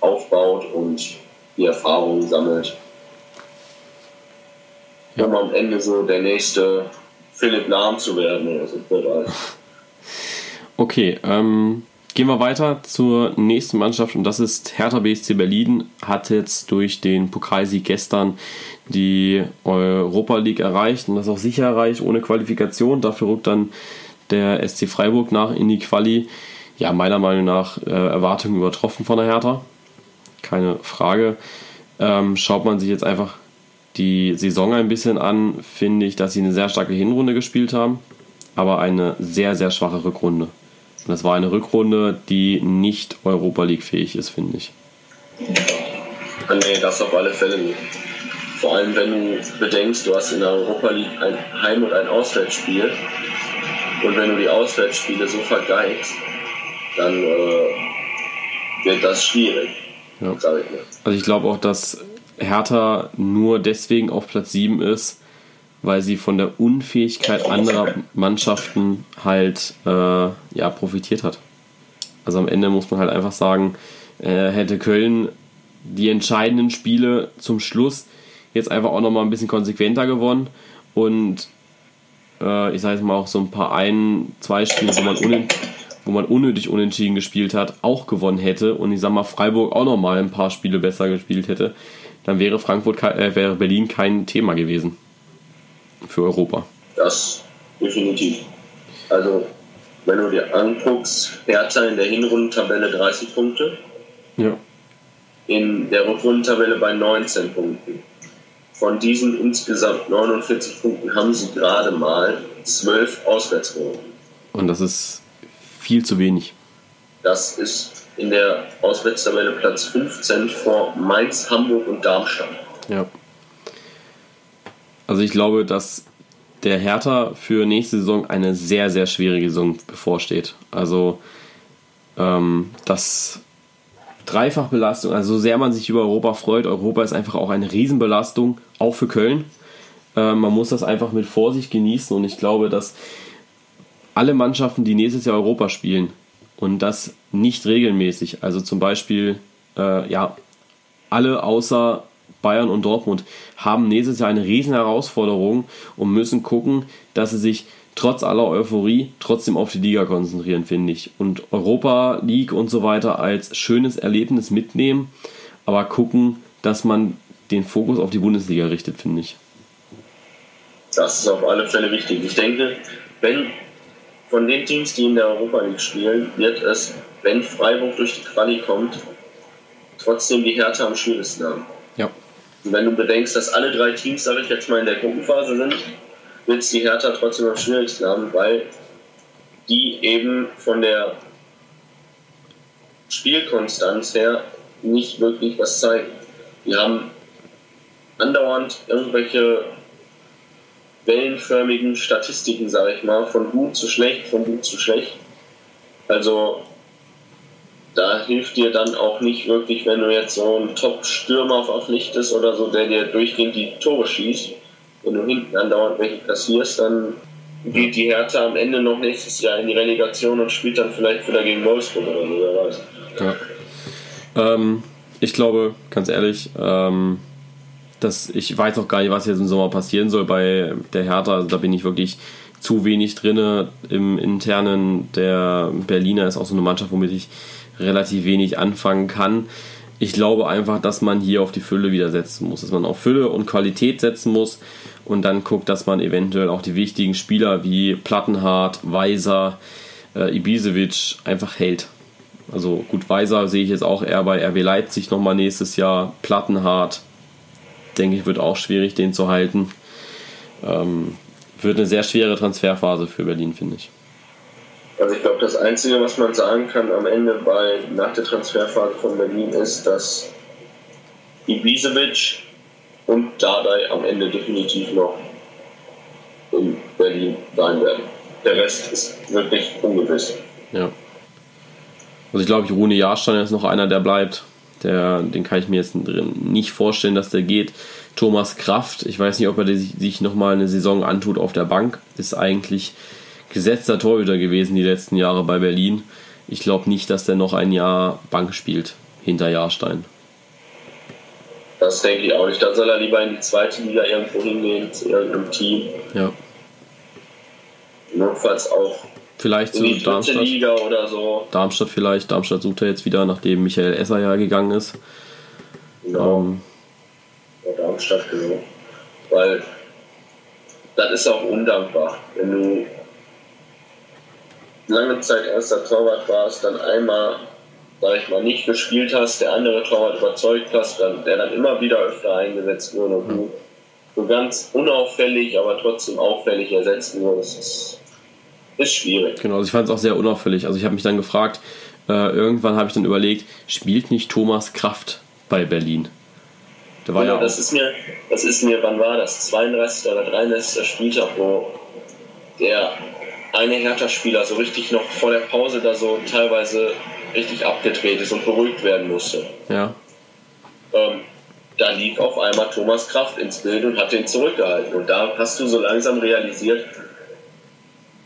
aufbaut und die Erfahrungen sammelt. Ja. Um am Ende so der nächste Philipp Lahm zu werden oder so. Okay, ähm, gehen wir weiter zur nächsten Mannschaft und das ist Hertha BSC Berlin. Hat jetzt durch den Pokalsieg gestern die Europa League erreicht und das auch sicher erreicht, ohne Qualifikation. Dafür rückt dann der SC Freiburg nach in die Quali. Ja, meiner Meinung nach äh, Erwartungen übertroffen von der Hertha keine Frage. Ähm, schaut man sich jetzt einfach die Saison ein bisschen an, finde ich, dass sie eine sehr starke Hinrunde gespielt haben, aber eine sehr, sehr schwache Rückrunde. Und das war eine Rückrunde, die nicht Europa League fähig ist, finde ich. Nee, das auf alle Fälle nicht. Vor allem, wenn du bedenkst, du hast in der Europa League ein Heim- und ein Auswärtsspiel. Und wenn du die Auswärtsspiele so vergeigst, dann äh, wird das schwierig. Ja. Also ich glaube auch, dass Hertha nur deswegen auf Platz 7 ist, weil sie von der Unfähigkeit anderer Mannschaften halt äh, ja, profitiert hat. Also am Ende muss man halt einfach sagen, äh, hätte Köln die entscheidenden Spiele zum Schluss jetzt einfach auch nochmal ein bisschen konsequenter gewonnen und äh, ich sage jetzt mal auch so ein paar ein, zwei Spiele, wo man wo man unnötig unentschieden gespielt hat, auch gewonnen hätte und ich sag mal Freiburg auch nochmal ein paar Spiele besser gespielt hätte, dann wäre Frankfurt, äh, wäre Berlin kein Thema gewesen für Europa. Das definitiv. Also, wenn du dir anguckst, Hertha in der Hinrundentabelle 30 Punkte. Ja. In der Rückrundentabelle bei 19 Punkten. Von diesen insgesamt 49 Punkten haben sie gerade mal 12 Auswärtsrunden. Und das ist viel zu wenig. Das ist in der Auswärtstabelle Platz 15 vor Mainz, Hamburg und Darmstadt. Ja. Also ich glaube, dass der Hertha für nächste Saison eine sehr, sehr schwierige Saison bevorsteht. Also ähm, das Dreifachbelastung, also so sehr man sich über Europa freut, Europa ist einfach auch eine Riesenbelastung, auch für Köln. Äh, man muss das einfach mit Vorsicht genießen und ich glaube, dass alle Mannschaften, die nächstes Jahr Europa spielen und das nicht regelmäßig, also zum Beispiel äh, ja alle außer Bayern und Dortmund haben nächstes Jahr eine riesen Herausforderung und müssen gucken, dass sie sich trotz aller Euphorie trotzdem auf die Liga konzentrieren, finde ich. Und Europa League und so weiter als schönes Erlebnis mitnehmen, aber gucken, dass man den Fokus auf die Bundesliga richtet, finde ich. Das ist auf alle Fälle wichtig. Ich denke, wenn von den Teams, die in der Europa League spielen, wird es, wenn Freiburg durch die Quali kommt, trotzdem die Härte am schwierigsten haben. Und wenn du bedenkst, dass alle drei Teams, sage ich jetzt mal, in der Gruppenphase sind, wird es die Hertha trotzdem am schwierigsten haben, weil die eben von der Spielkonstanz her nicht wirklich was zeigen. Die haben andauernd irgendwelche wellenförmigen Statistiken, sage ich mal, von gut zu schlecht, von gut zu schlecht. Also da hilft dir dann auch nicht wirklich, wenn du jetzt so einen Top-Stürmer verpflichtest oder so, der dir durchgehend die Tore schießt. Wenn du hinten andauernd welche kassierst, dann geht die Hertha am Ende noch nächstes Jahr in die Relegation und spielt dann vielleicht wieder gegen Wolfsburg oder so, wer weiß. Ja. Ähm, ich glaube, ganz ehrlich, ähm, dass ich weiß auch gar nicht, was jetzt im Sommer passieren soll bei der Hertha. Also da bin ich wirklich zu wenig drin im internen. Der Berliner ist auch so eine Mannschaft, womit ich relativ wenig anfangen kann. Ich glaube einfach, dass man hier auf die Fülle wieder setzen muss, dass man auf Fülle und Qualität setzen muss und dann guckt, dass man eventuell auch die wichtigen Spieler wie Plattenhardt, Weiser, äh, Ibisevic einfach hält. Also gut, Weiser sehe ich jetzt auch eher bei RB Leipzig nochmal nächstes Jahr. Plattenhardt, denke ich, wird auch schwierig, den zu halten. Ähm, wird eine sehr schwere Transferphase für Berlin, finde ich. Also ich glaube, das Einzige, was man sagen kann am Ende bei nach der Transferphase von Berlin ist, dass Ibisevic und Dardai am Ende definitiv noch in Berlin sein werden. Der Rest ist wirklich ungewiss. Ja. Also ich glaube, Rune Jahrstein ist noch einer, der bleibt. Der, den kann ich mir jetzt nicht vorstellen, dass der geht. Thomas Kraft, ich weiß nicht, ob er sich nochmal eine Saison antut auf der Bank, ist eigentlich gesetzter Torhüter gewesen die letzten Jahre bei Berlin. Ich glaube nicht, dass der noch ein Jahr Bank spielt hinter Jahrstein. Das denke ich auch nicht. Dann soll er lieber in die zweite Liga irgendwo hingehen, zu irgendeinem Team. Ja. Notfalls auch vielleicht die Darmstadt. Liga oder so. Darmstadt vielleicht. Darmstadt sucht er jetzt wieder, nachdem Michael Esser ja gegangen ist. Genau. Ähm, ja, Darmstadt, genau. Weil das ist auch undankbar, wenn du lange Zeit erster Torwart warst, dann einmal, sag ich mal, nicht gespielt hast, der andere Torwart überzeugt hast, dann, der dann immer wieder öfter eingesetzt wurde und du so ganz unauffällig, aber trotzdem auffällig ersetzt wurdest. Das ist schwierig. Genau, also ich fand es auch sehr unauffällig. Also ich habe mich dann gefragt, äh, irgendwann habe ich dann überlegt, spielt nicht Thomas Kraft bei Berlin? Der war ja, ja das ist mir, das ist mir, wann war das? 32. oder 33. Spieltag, wo der eine Hertha-Spieler so richtig noch vor der Pause da so teilweise richtig abgedreht ist und beruhigt werden musste. Ja. Ähm, da lief auf einmal Thomas Kraft ins Bild und hat den zurückgehalten. Und da hast du so langsam realisiert,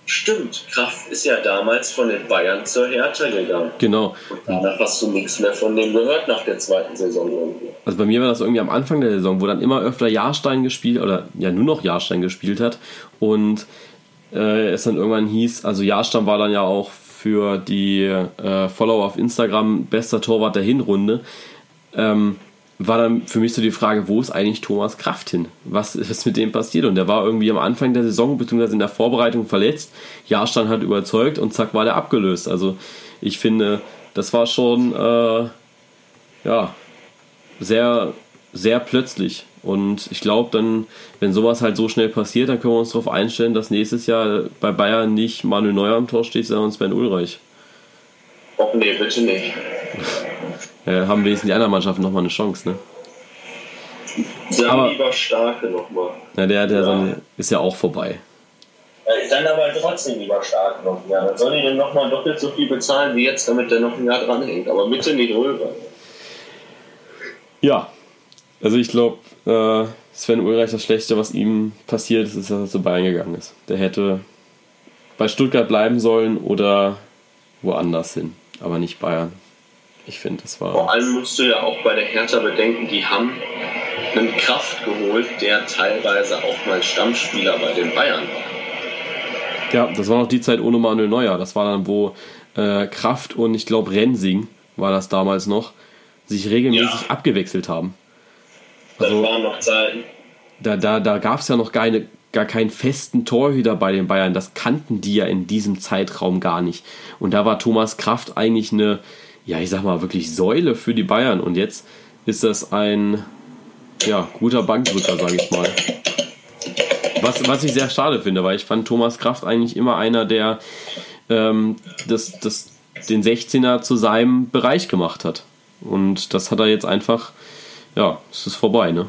stimmt, Kraft ist ja damals von den Bayern zur Hertha gegangen. Genau. Und danach hast du nichts mehr von dem gehört nach der zweiten Saison irgendwie. Also bei mir war das irgendwie am Anfang der Saison, wo dann immer öfter Jahrstein gespielt oder ja nur noch Jahrstein gespielt hat und äh, es dann irgendwann hieß, also Jahrstamm war dann ja auch für die äh, Follower auf Instagram bester Torwart der Hinrunde. Ähm, war dann für mich so die Frage, wo ist eigentlich Thomas Kraft hin? Was ist mit dem passiert? Und der war irgendwie am Anfang der Saison bzw. in der Vorbereitung verletzt. Jahrstein hat überzeugt und zack war der abgelöst. Also ich finde, das war schon äh, ja sehr sehr plötzlich. Und ich glaube, dann, wenn sowas halt so schnell passiert, dann können wir uns darauf einstellen, dass nächstes Jahr bei Bayern nicht Manuel Neuer am Tor steht, sondern Sven Ulreich. Oh nee, bitte nicht. Äh, haben wenigstens die anderen Mannschaften nochmal eine Chance, ne? Dann Aber- lieber Starke nochmal. Na, der, der Ja. Seine, ist ja auch vorbei. Äh, Dann aber trotzdem lieber Starke noch ein Jahr. Dann soll ich dem nochmal doppelt so viel bezahlen wie jetzt, damit der noch ein Jahr dranhängt. Aber bitte nicht rüber. Ja, also ich glaube, äh, Sven Ulreich das Schlechte, was ihm passiert ist, ist, dass er zu Bayern gegangen ist. Der hätte bei Stuttgart bleiben sollen oder woanders hin, aber nicht Bayern. Ich finde, das Vor war. allem musst du ja auch bei der Hertha bedenken, die haben einen Kraft geholt, der teilweise auch mal Stammspieler bei den Bayern war. Ja, das war noch die Zeit ohne Manuel Neuer. Das war dann, wo äh, Kraft und ich glaube Rensing war das damals noch, sich regelmäßig Ja. abgewechselt haben. Das Also- waren noch Zeiten. Da, da, da gab es ja noch keine, gar keinen festen Torhüter bei den Bayern. Das kannten die ja in diesem Zeitraum gar nicht. Und da war Thomas Kraft eigentlich eine, ja, ich sag mal, wirklich Säule für die Bayern. Und jetzt ist das ein, ja, guter Bankdrücker, sage ich mal. Was, was ich sehr schade finde, weil ich fand Thomas Kraft eigentlich immer einer, der ähm, das, das, den 16er zu seinem Bereich gemacht hat. Und das hat er jetzt einfach, ja, es ist vorbei, ne?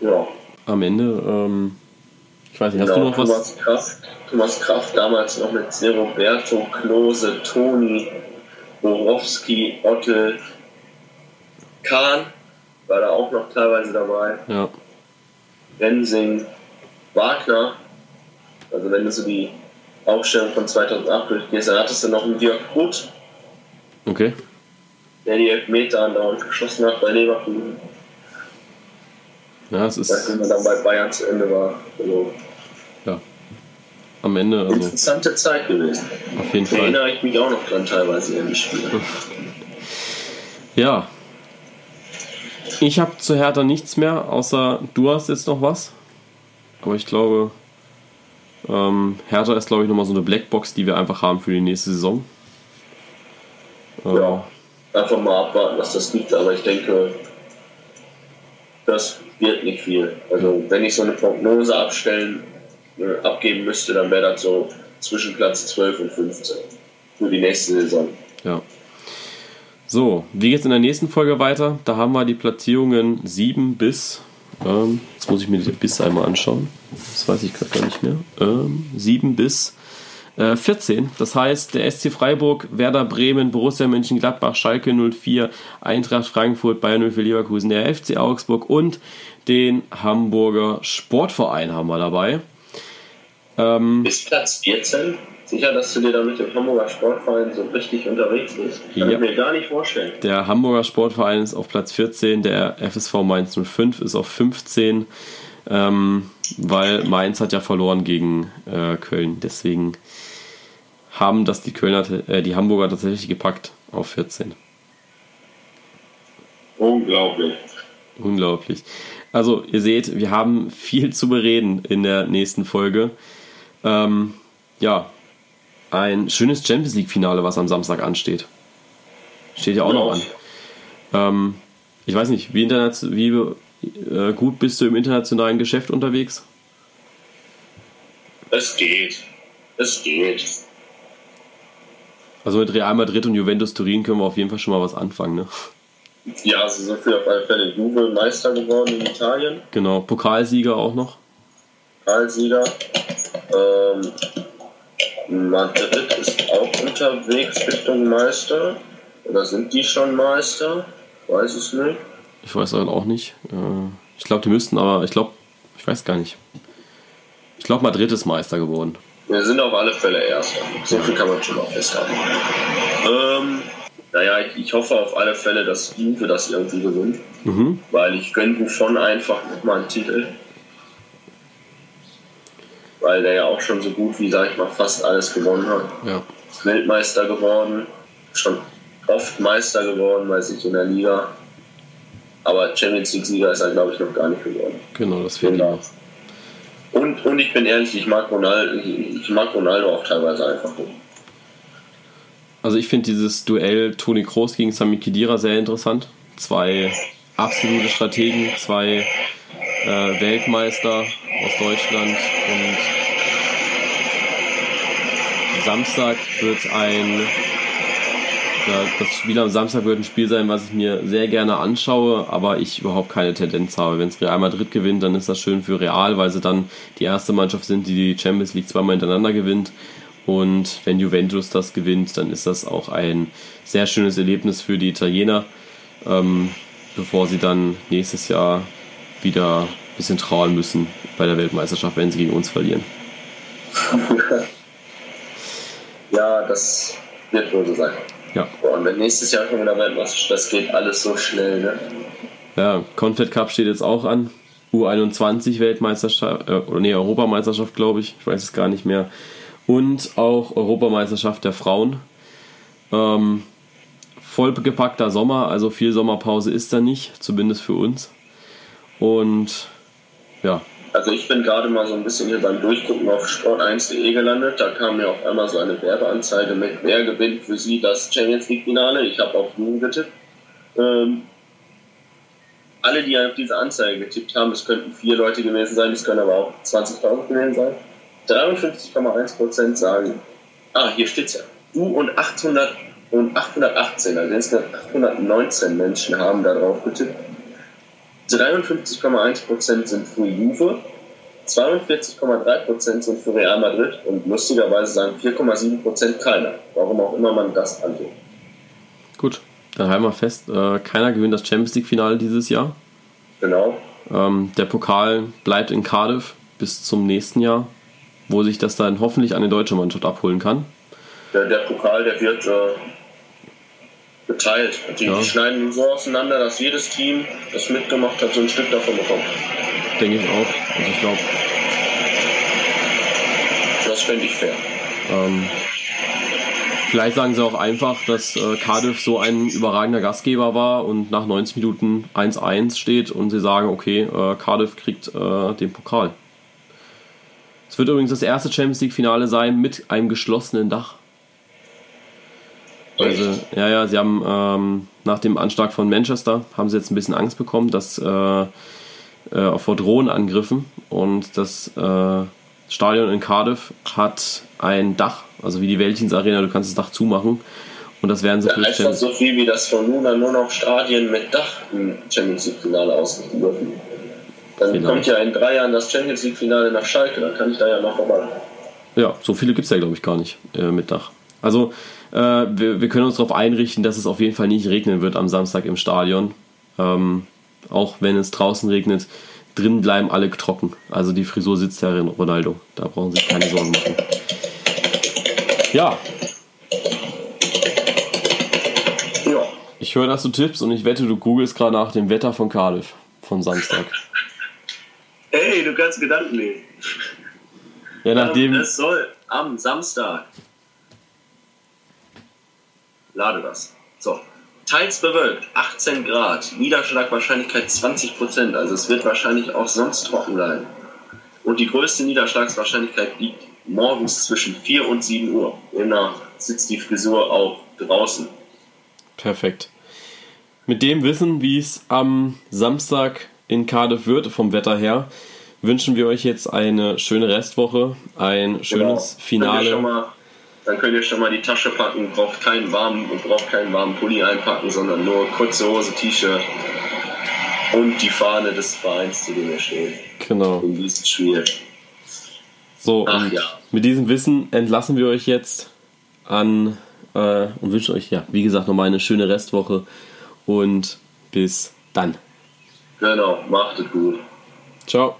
Ja. am Ende, ähm, ich weiß nicht, hast Genau, du noch was? Thomas Kraft, Thomas Kraft damals noch mit Roberto, Klose, Toni, Borowski, Ottel, Kahn war da auch noch teilweise dabei, Ja, Rensing, Wagner. Also wenn du so die Aufstellung von 2008 durchgehst, dann hattest du noch einen Dirk Gut, okay. Der die Elfmeter andauernd geschossen hat bei Leverkusen, Ja, es als ist man dann bei Bayern zu Ende war. Also, ja, am Ende, also interessante Zeit gewesen. auf jeden Da Fall. erinnere ich mich auch noch dran teilweise in die Spiele. Ja. Ich habe zu Hertha nichts mehr, außer du hast jetzt noch was. Aber ich glaube, ähm, Hertha ist, glaube ich, nochmal so eine Blackbox, die wir einfach haben für die nächste Saison. Äh, Ja, einfach mal abwarten, was das gibt. Aber ich denke, das wird nicht viel. Also, wenn ich so eine Prognose abstellen, äh, abgeben müsste, dann wäre das so zwischen Platz 12 und 15 für die nächste Saison. Ja. So, wie geht's in der nächsten Folge weiter? Da haben wir die Platzierungen 7 bis. Ähm, jetzt muss ich mir die bis einmal anschauen. Das weiß ich gerade gar nicht mehr. Ähm, 7 bis äh, 14. Das heißt, der SC Freiburg, Werder Bremen, Borussia Mönchengladbach, Schalke 04, Eintracht Frankfurt, Bayern 04 Leverkusen, der FC Augsburg und den Hamburger Sportverein haben wir dabei. Ähm, Bis Platz 14? Sicher, dass du dir da mit dem Hamburger Sportverein so richtig unterwegs bist? Kann Ja. ich mir gar nicht vorstellen. Der Hamburger Sportverein ist auf Platz 14, der FSV Mainz 05 ist auf 15, ähm, weil Mainz hat ja verloren gegen äh, Köln. Deswegen haben das die Kölner, äh, die Hamburger tatsächlich gepackt auf 14. Unglaublich. Unglaublich. Also, ihr seht, wir haben viel zu bereden in der nächsten Folge. Ähm, ja, ein schönes Champions League-Finale, was am Samstag ansteht. Steht ja auch noch an. Ähm, ich weiß nicht, wie, wie äh, gut bist du im internationalen Geschäft unterwegs? Es geht. Es geht. Also mit Real Madrid und Juventus Turin können wir auf jeden Fall schon mal was anfangen. Ne? Ja, sie sind für auf alle Fälle Juve Meister geworden in Italien. Genau, Pokalsieger auch noch. Pokalsieger. Ähm, Madrid ist auch unterwegs Richtung Meister. Oder sind die schon Meister? Weiß es nicht. Ich weiß halt auch nicht. Äh, ich glaube, die müssten, aber ich glaube, ich weiß gar nicht. Ich glaube, Madrid ist Meister geworden. Wir sind auf alle Fälle Erster. So viel kann man schon mal festhalten. Ähm, naja, ich, ich hoffe auf alle Fälle, dass Juve das irgendwie gewinnt. Mhm. Weil ich gönne Buffon einfach nochmal einen Titel. Weil der ja auch schon so gut wie, sag ich mal, fast alles gewonnen hat. Ja. Ist Weltmeister geworden, schon oft Meister geworden, weiß ich, in der Liga. Aber Champions League-Sieger ist er, glaube ich, noch gar nicht geworden. Genau, das fehlt ihm Genau. noch. Und, und ich bin ehrlich, ich mag Ronaldo, ich, mag Ronaldo auch teilweise einfach nicht. Also ich finde dieses Duell Toni Kroos gegen Sami Khedira sehr interessant. Zwei absolute Strategen, zwei äh, Weltmeister aus Deutschland und Samstag wird ein das Spiel am Samstag wird ein Spiel sein, was ich mir sehr gerne anschaue, aber ich überhaupt keine Tendenz habe. Wenn es Real Madrid gewinnt, dann ist das schön für Real, weil sie dann die erste Mannschaft sind, die die Champions League zweimal hintereinander gewinnt. Und wenn Juventus das gewinnt, dann ist das auch ein sehr schönes Erlebnis für die Italiener, ähm, bevor sie dann nächstes Jahr wieder ein bisschen trauern müssen bei der Weltmeisterschaft, wenn sie gegen uns verlieren. [LAUGHS] ja, das wird wohl so sein. Ja. Und wenn nächstes Jahr schon wieder Weltmeisterschaft, das geht alles so schnell, ne? Ja, Confed Cup steht jetzt auch an. U21 Weltmeisterschaft, äh, oder nee, Europameisterschaft, glaube ich. Ich weiß es gar nicht mehr. Und auch Europameisterschaft der Frauen. Ähm, vollgepackter Sommer, also viel Sommerpause ist da nicht, zumindest für uns. Und ja, also ich bin gerade mal so ein bisschen hier beim Durchgucken auf sport1.de gelandet. Da kam mir auf einmal so eine Werbeanzeige mit, wer gewinnt für Sie das Champions League Finale. Ich habe auf Jugend getippt. Ähm, alle, die auf diese Anzeige getippt haben, es könnten vier Leute gewesen sein, es können aber auch 20.000 gewesen sein. 53,1% sagen, ah, hier steht's ja. Du und 800 und 818, also insgesamt 819 Menschen haben da drauf getippt. 53,1% sind für Juve, 42,3% sind für Real Madrid und lustigerweise sagen 4,7% keiner. Warum auch immer man das antut. Gut, dann halten wir fest, äh, keiner gewinnt das Champions League-Finale dieses Jahr. Genau. Ähm, der Pokal bleibt in Cardiff bis zum nächsten Jahr, wo sich das dann hoffentlich eine deutsche Mannschaft abholen kann. Der, der Pokal, der wird äh, geteilt. Die, ja. die, schneiden so auseinander, dass jedes Team, das mitgemacht hat, so ein Stück davon bekommt. Denke ich auch. Also ich glaube. Das fände ich fair. Ähm, vielleicht sagen sie auch einfach, dass äh, Cardiff so ein überragender Gastgeber war und nach 90 Minuten 1-1 steht und sie sagen, okay, äh, Cardiff kriegt äh, den Pokal. Es wird übrigens das erste Champions League Finale sein mit einem geschlossenen Dach. Also, ja, ja, sie haben ähm, nach dem Anschlag von Manchester haben sie jetzt ein bisschen Angst bekommen, dass äh, äh, vor Drohnenangriffen und das äh, Stadion in Cardiff hat ein Dach, also wie die Wäldchens Arena, du kannst das Dach zumachen und das werden sie ja, heißt das so viel wie das von nun an nur noch Stadien mit Dach im Champions League Finale ausrichten dürfen. Dann Vielleicht. kommt ja in drei Jahren das Champions League Finale nach Schalke, dann kann ich da ja noch vorbei. Ja, so viele gibt es ja glaube ich gar nicht äh, mit Dach. Also äh, wir, wir, können uns darauf einrichten, dass es auf jeden Fall nicht regnen wird am Samstag im Stadion. Ähm, auch wenn es draußen regnet, drin bleiben alle trocken. Also die Frisur sitzt ja in Ronaldo. Da brauchen Sie sich keine Sorgen machen. Ja. Ja. Ich höre, dass du tippst und ich wette, du googelst gerade nach dem Wetter von Cardiff vom Samstag. Ey, du kannst Gedanken lesen. Ja, nachdem. Es soll am Samstag lade das. So. Teils bewölkt, 18 Grad, Niederschlagwahrscheinlichkeit 20 Prozent, also es wird wahrscheinlich auch sonst trocken bleiben. Und die größte Niederschlagswahrscheinlichkeit liegt morgens zwischen 4 und 7 Uhr. Demnach sitzt die Frisur auch draußen. Perfekt. Mit dem Wissen, wie es am Samstag in Cardiff wird, vom Wetter her, wünschen wir euch jetzt eine schöne Restwoche, ein schönes genau. Finale dann könnt ihr schon mal die Tasche packen, braucht keinen warmen braucht keinen warmen Pulli einpacken, sondern nur kurze Hose, T-Shirt und die Fahne des Vereins, zu dem ihr steht. Genau. In diesem Spiel. So, Ach, ja. mit diesem Wissen entlassen wir euch jetzt an äh, und wünschen euch, ja, wie gesagt, nochmal eine schöne Restwoche und bis dann. Genau, macht es gut. Ciao.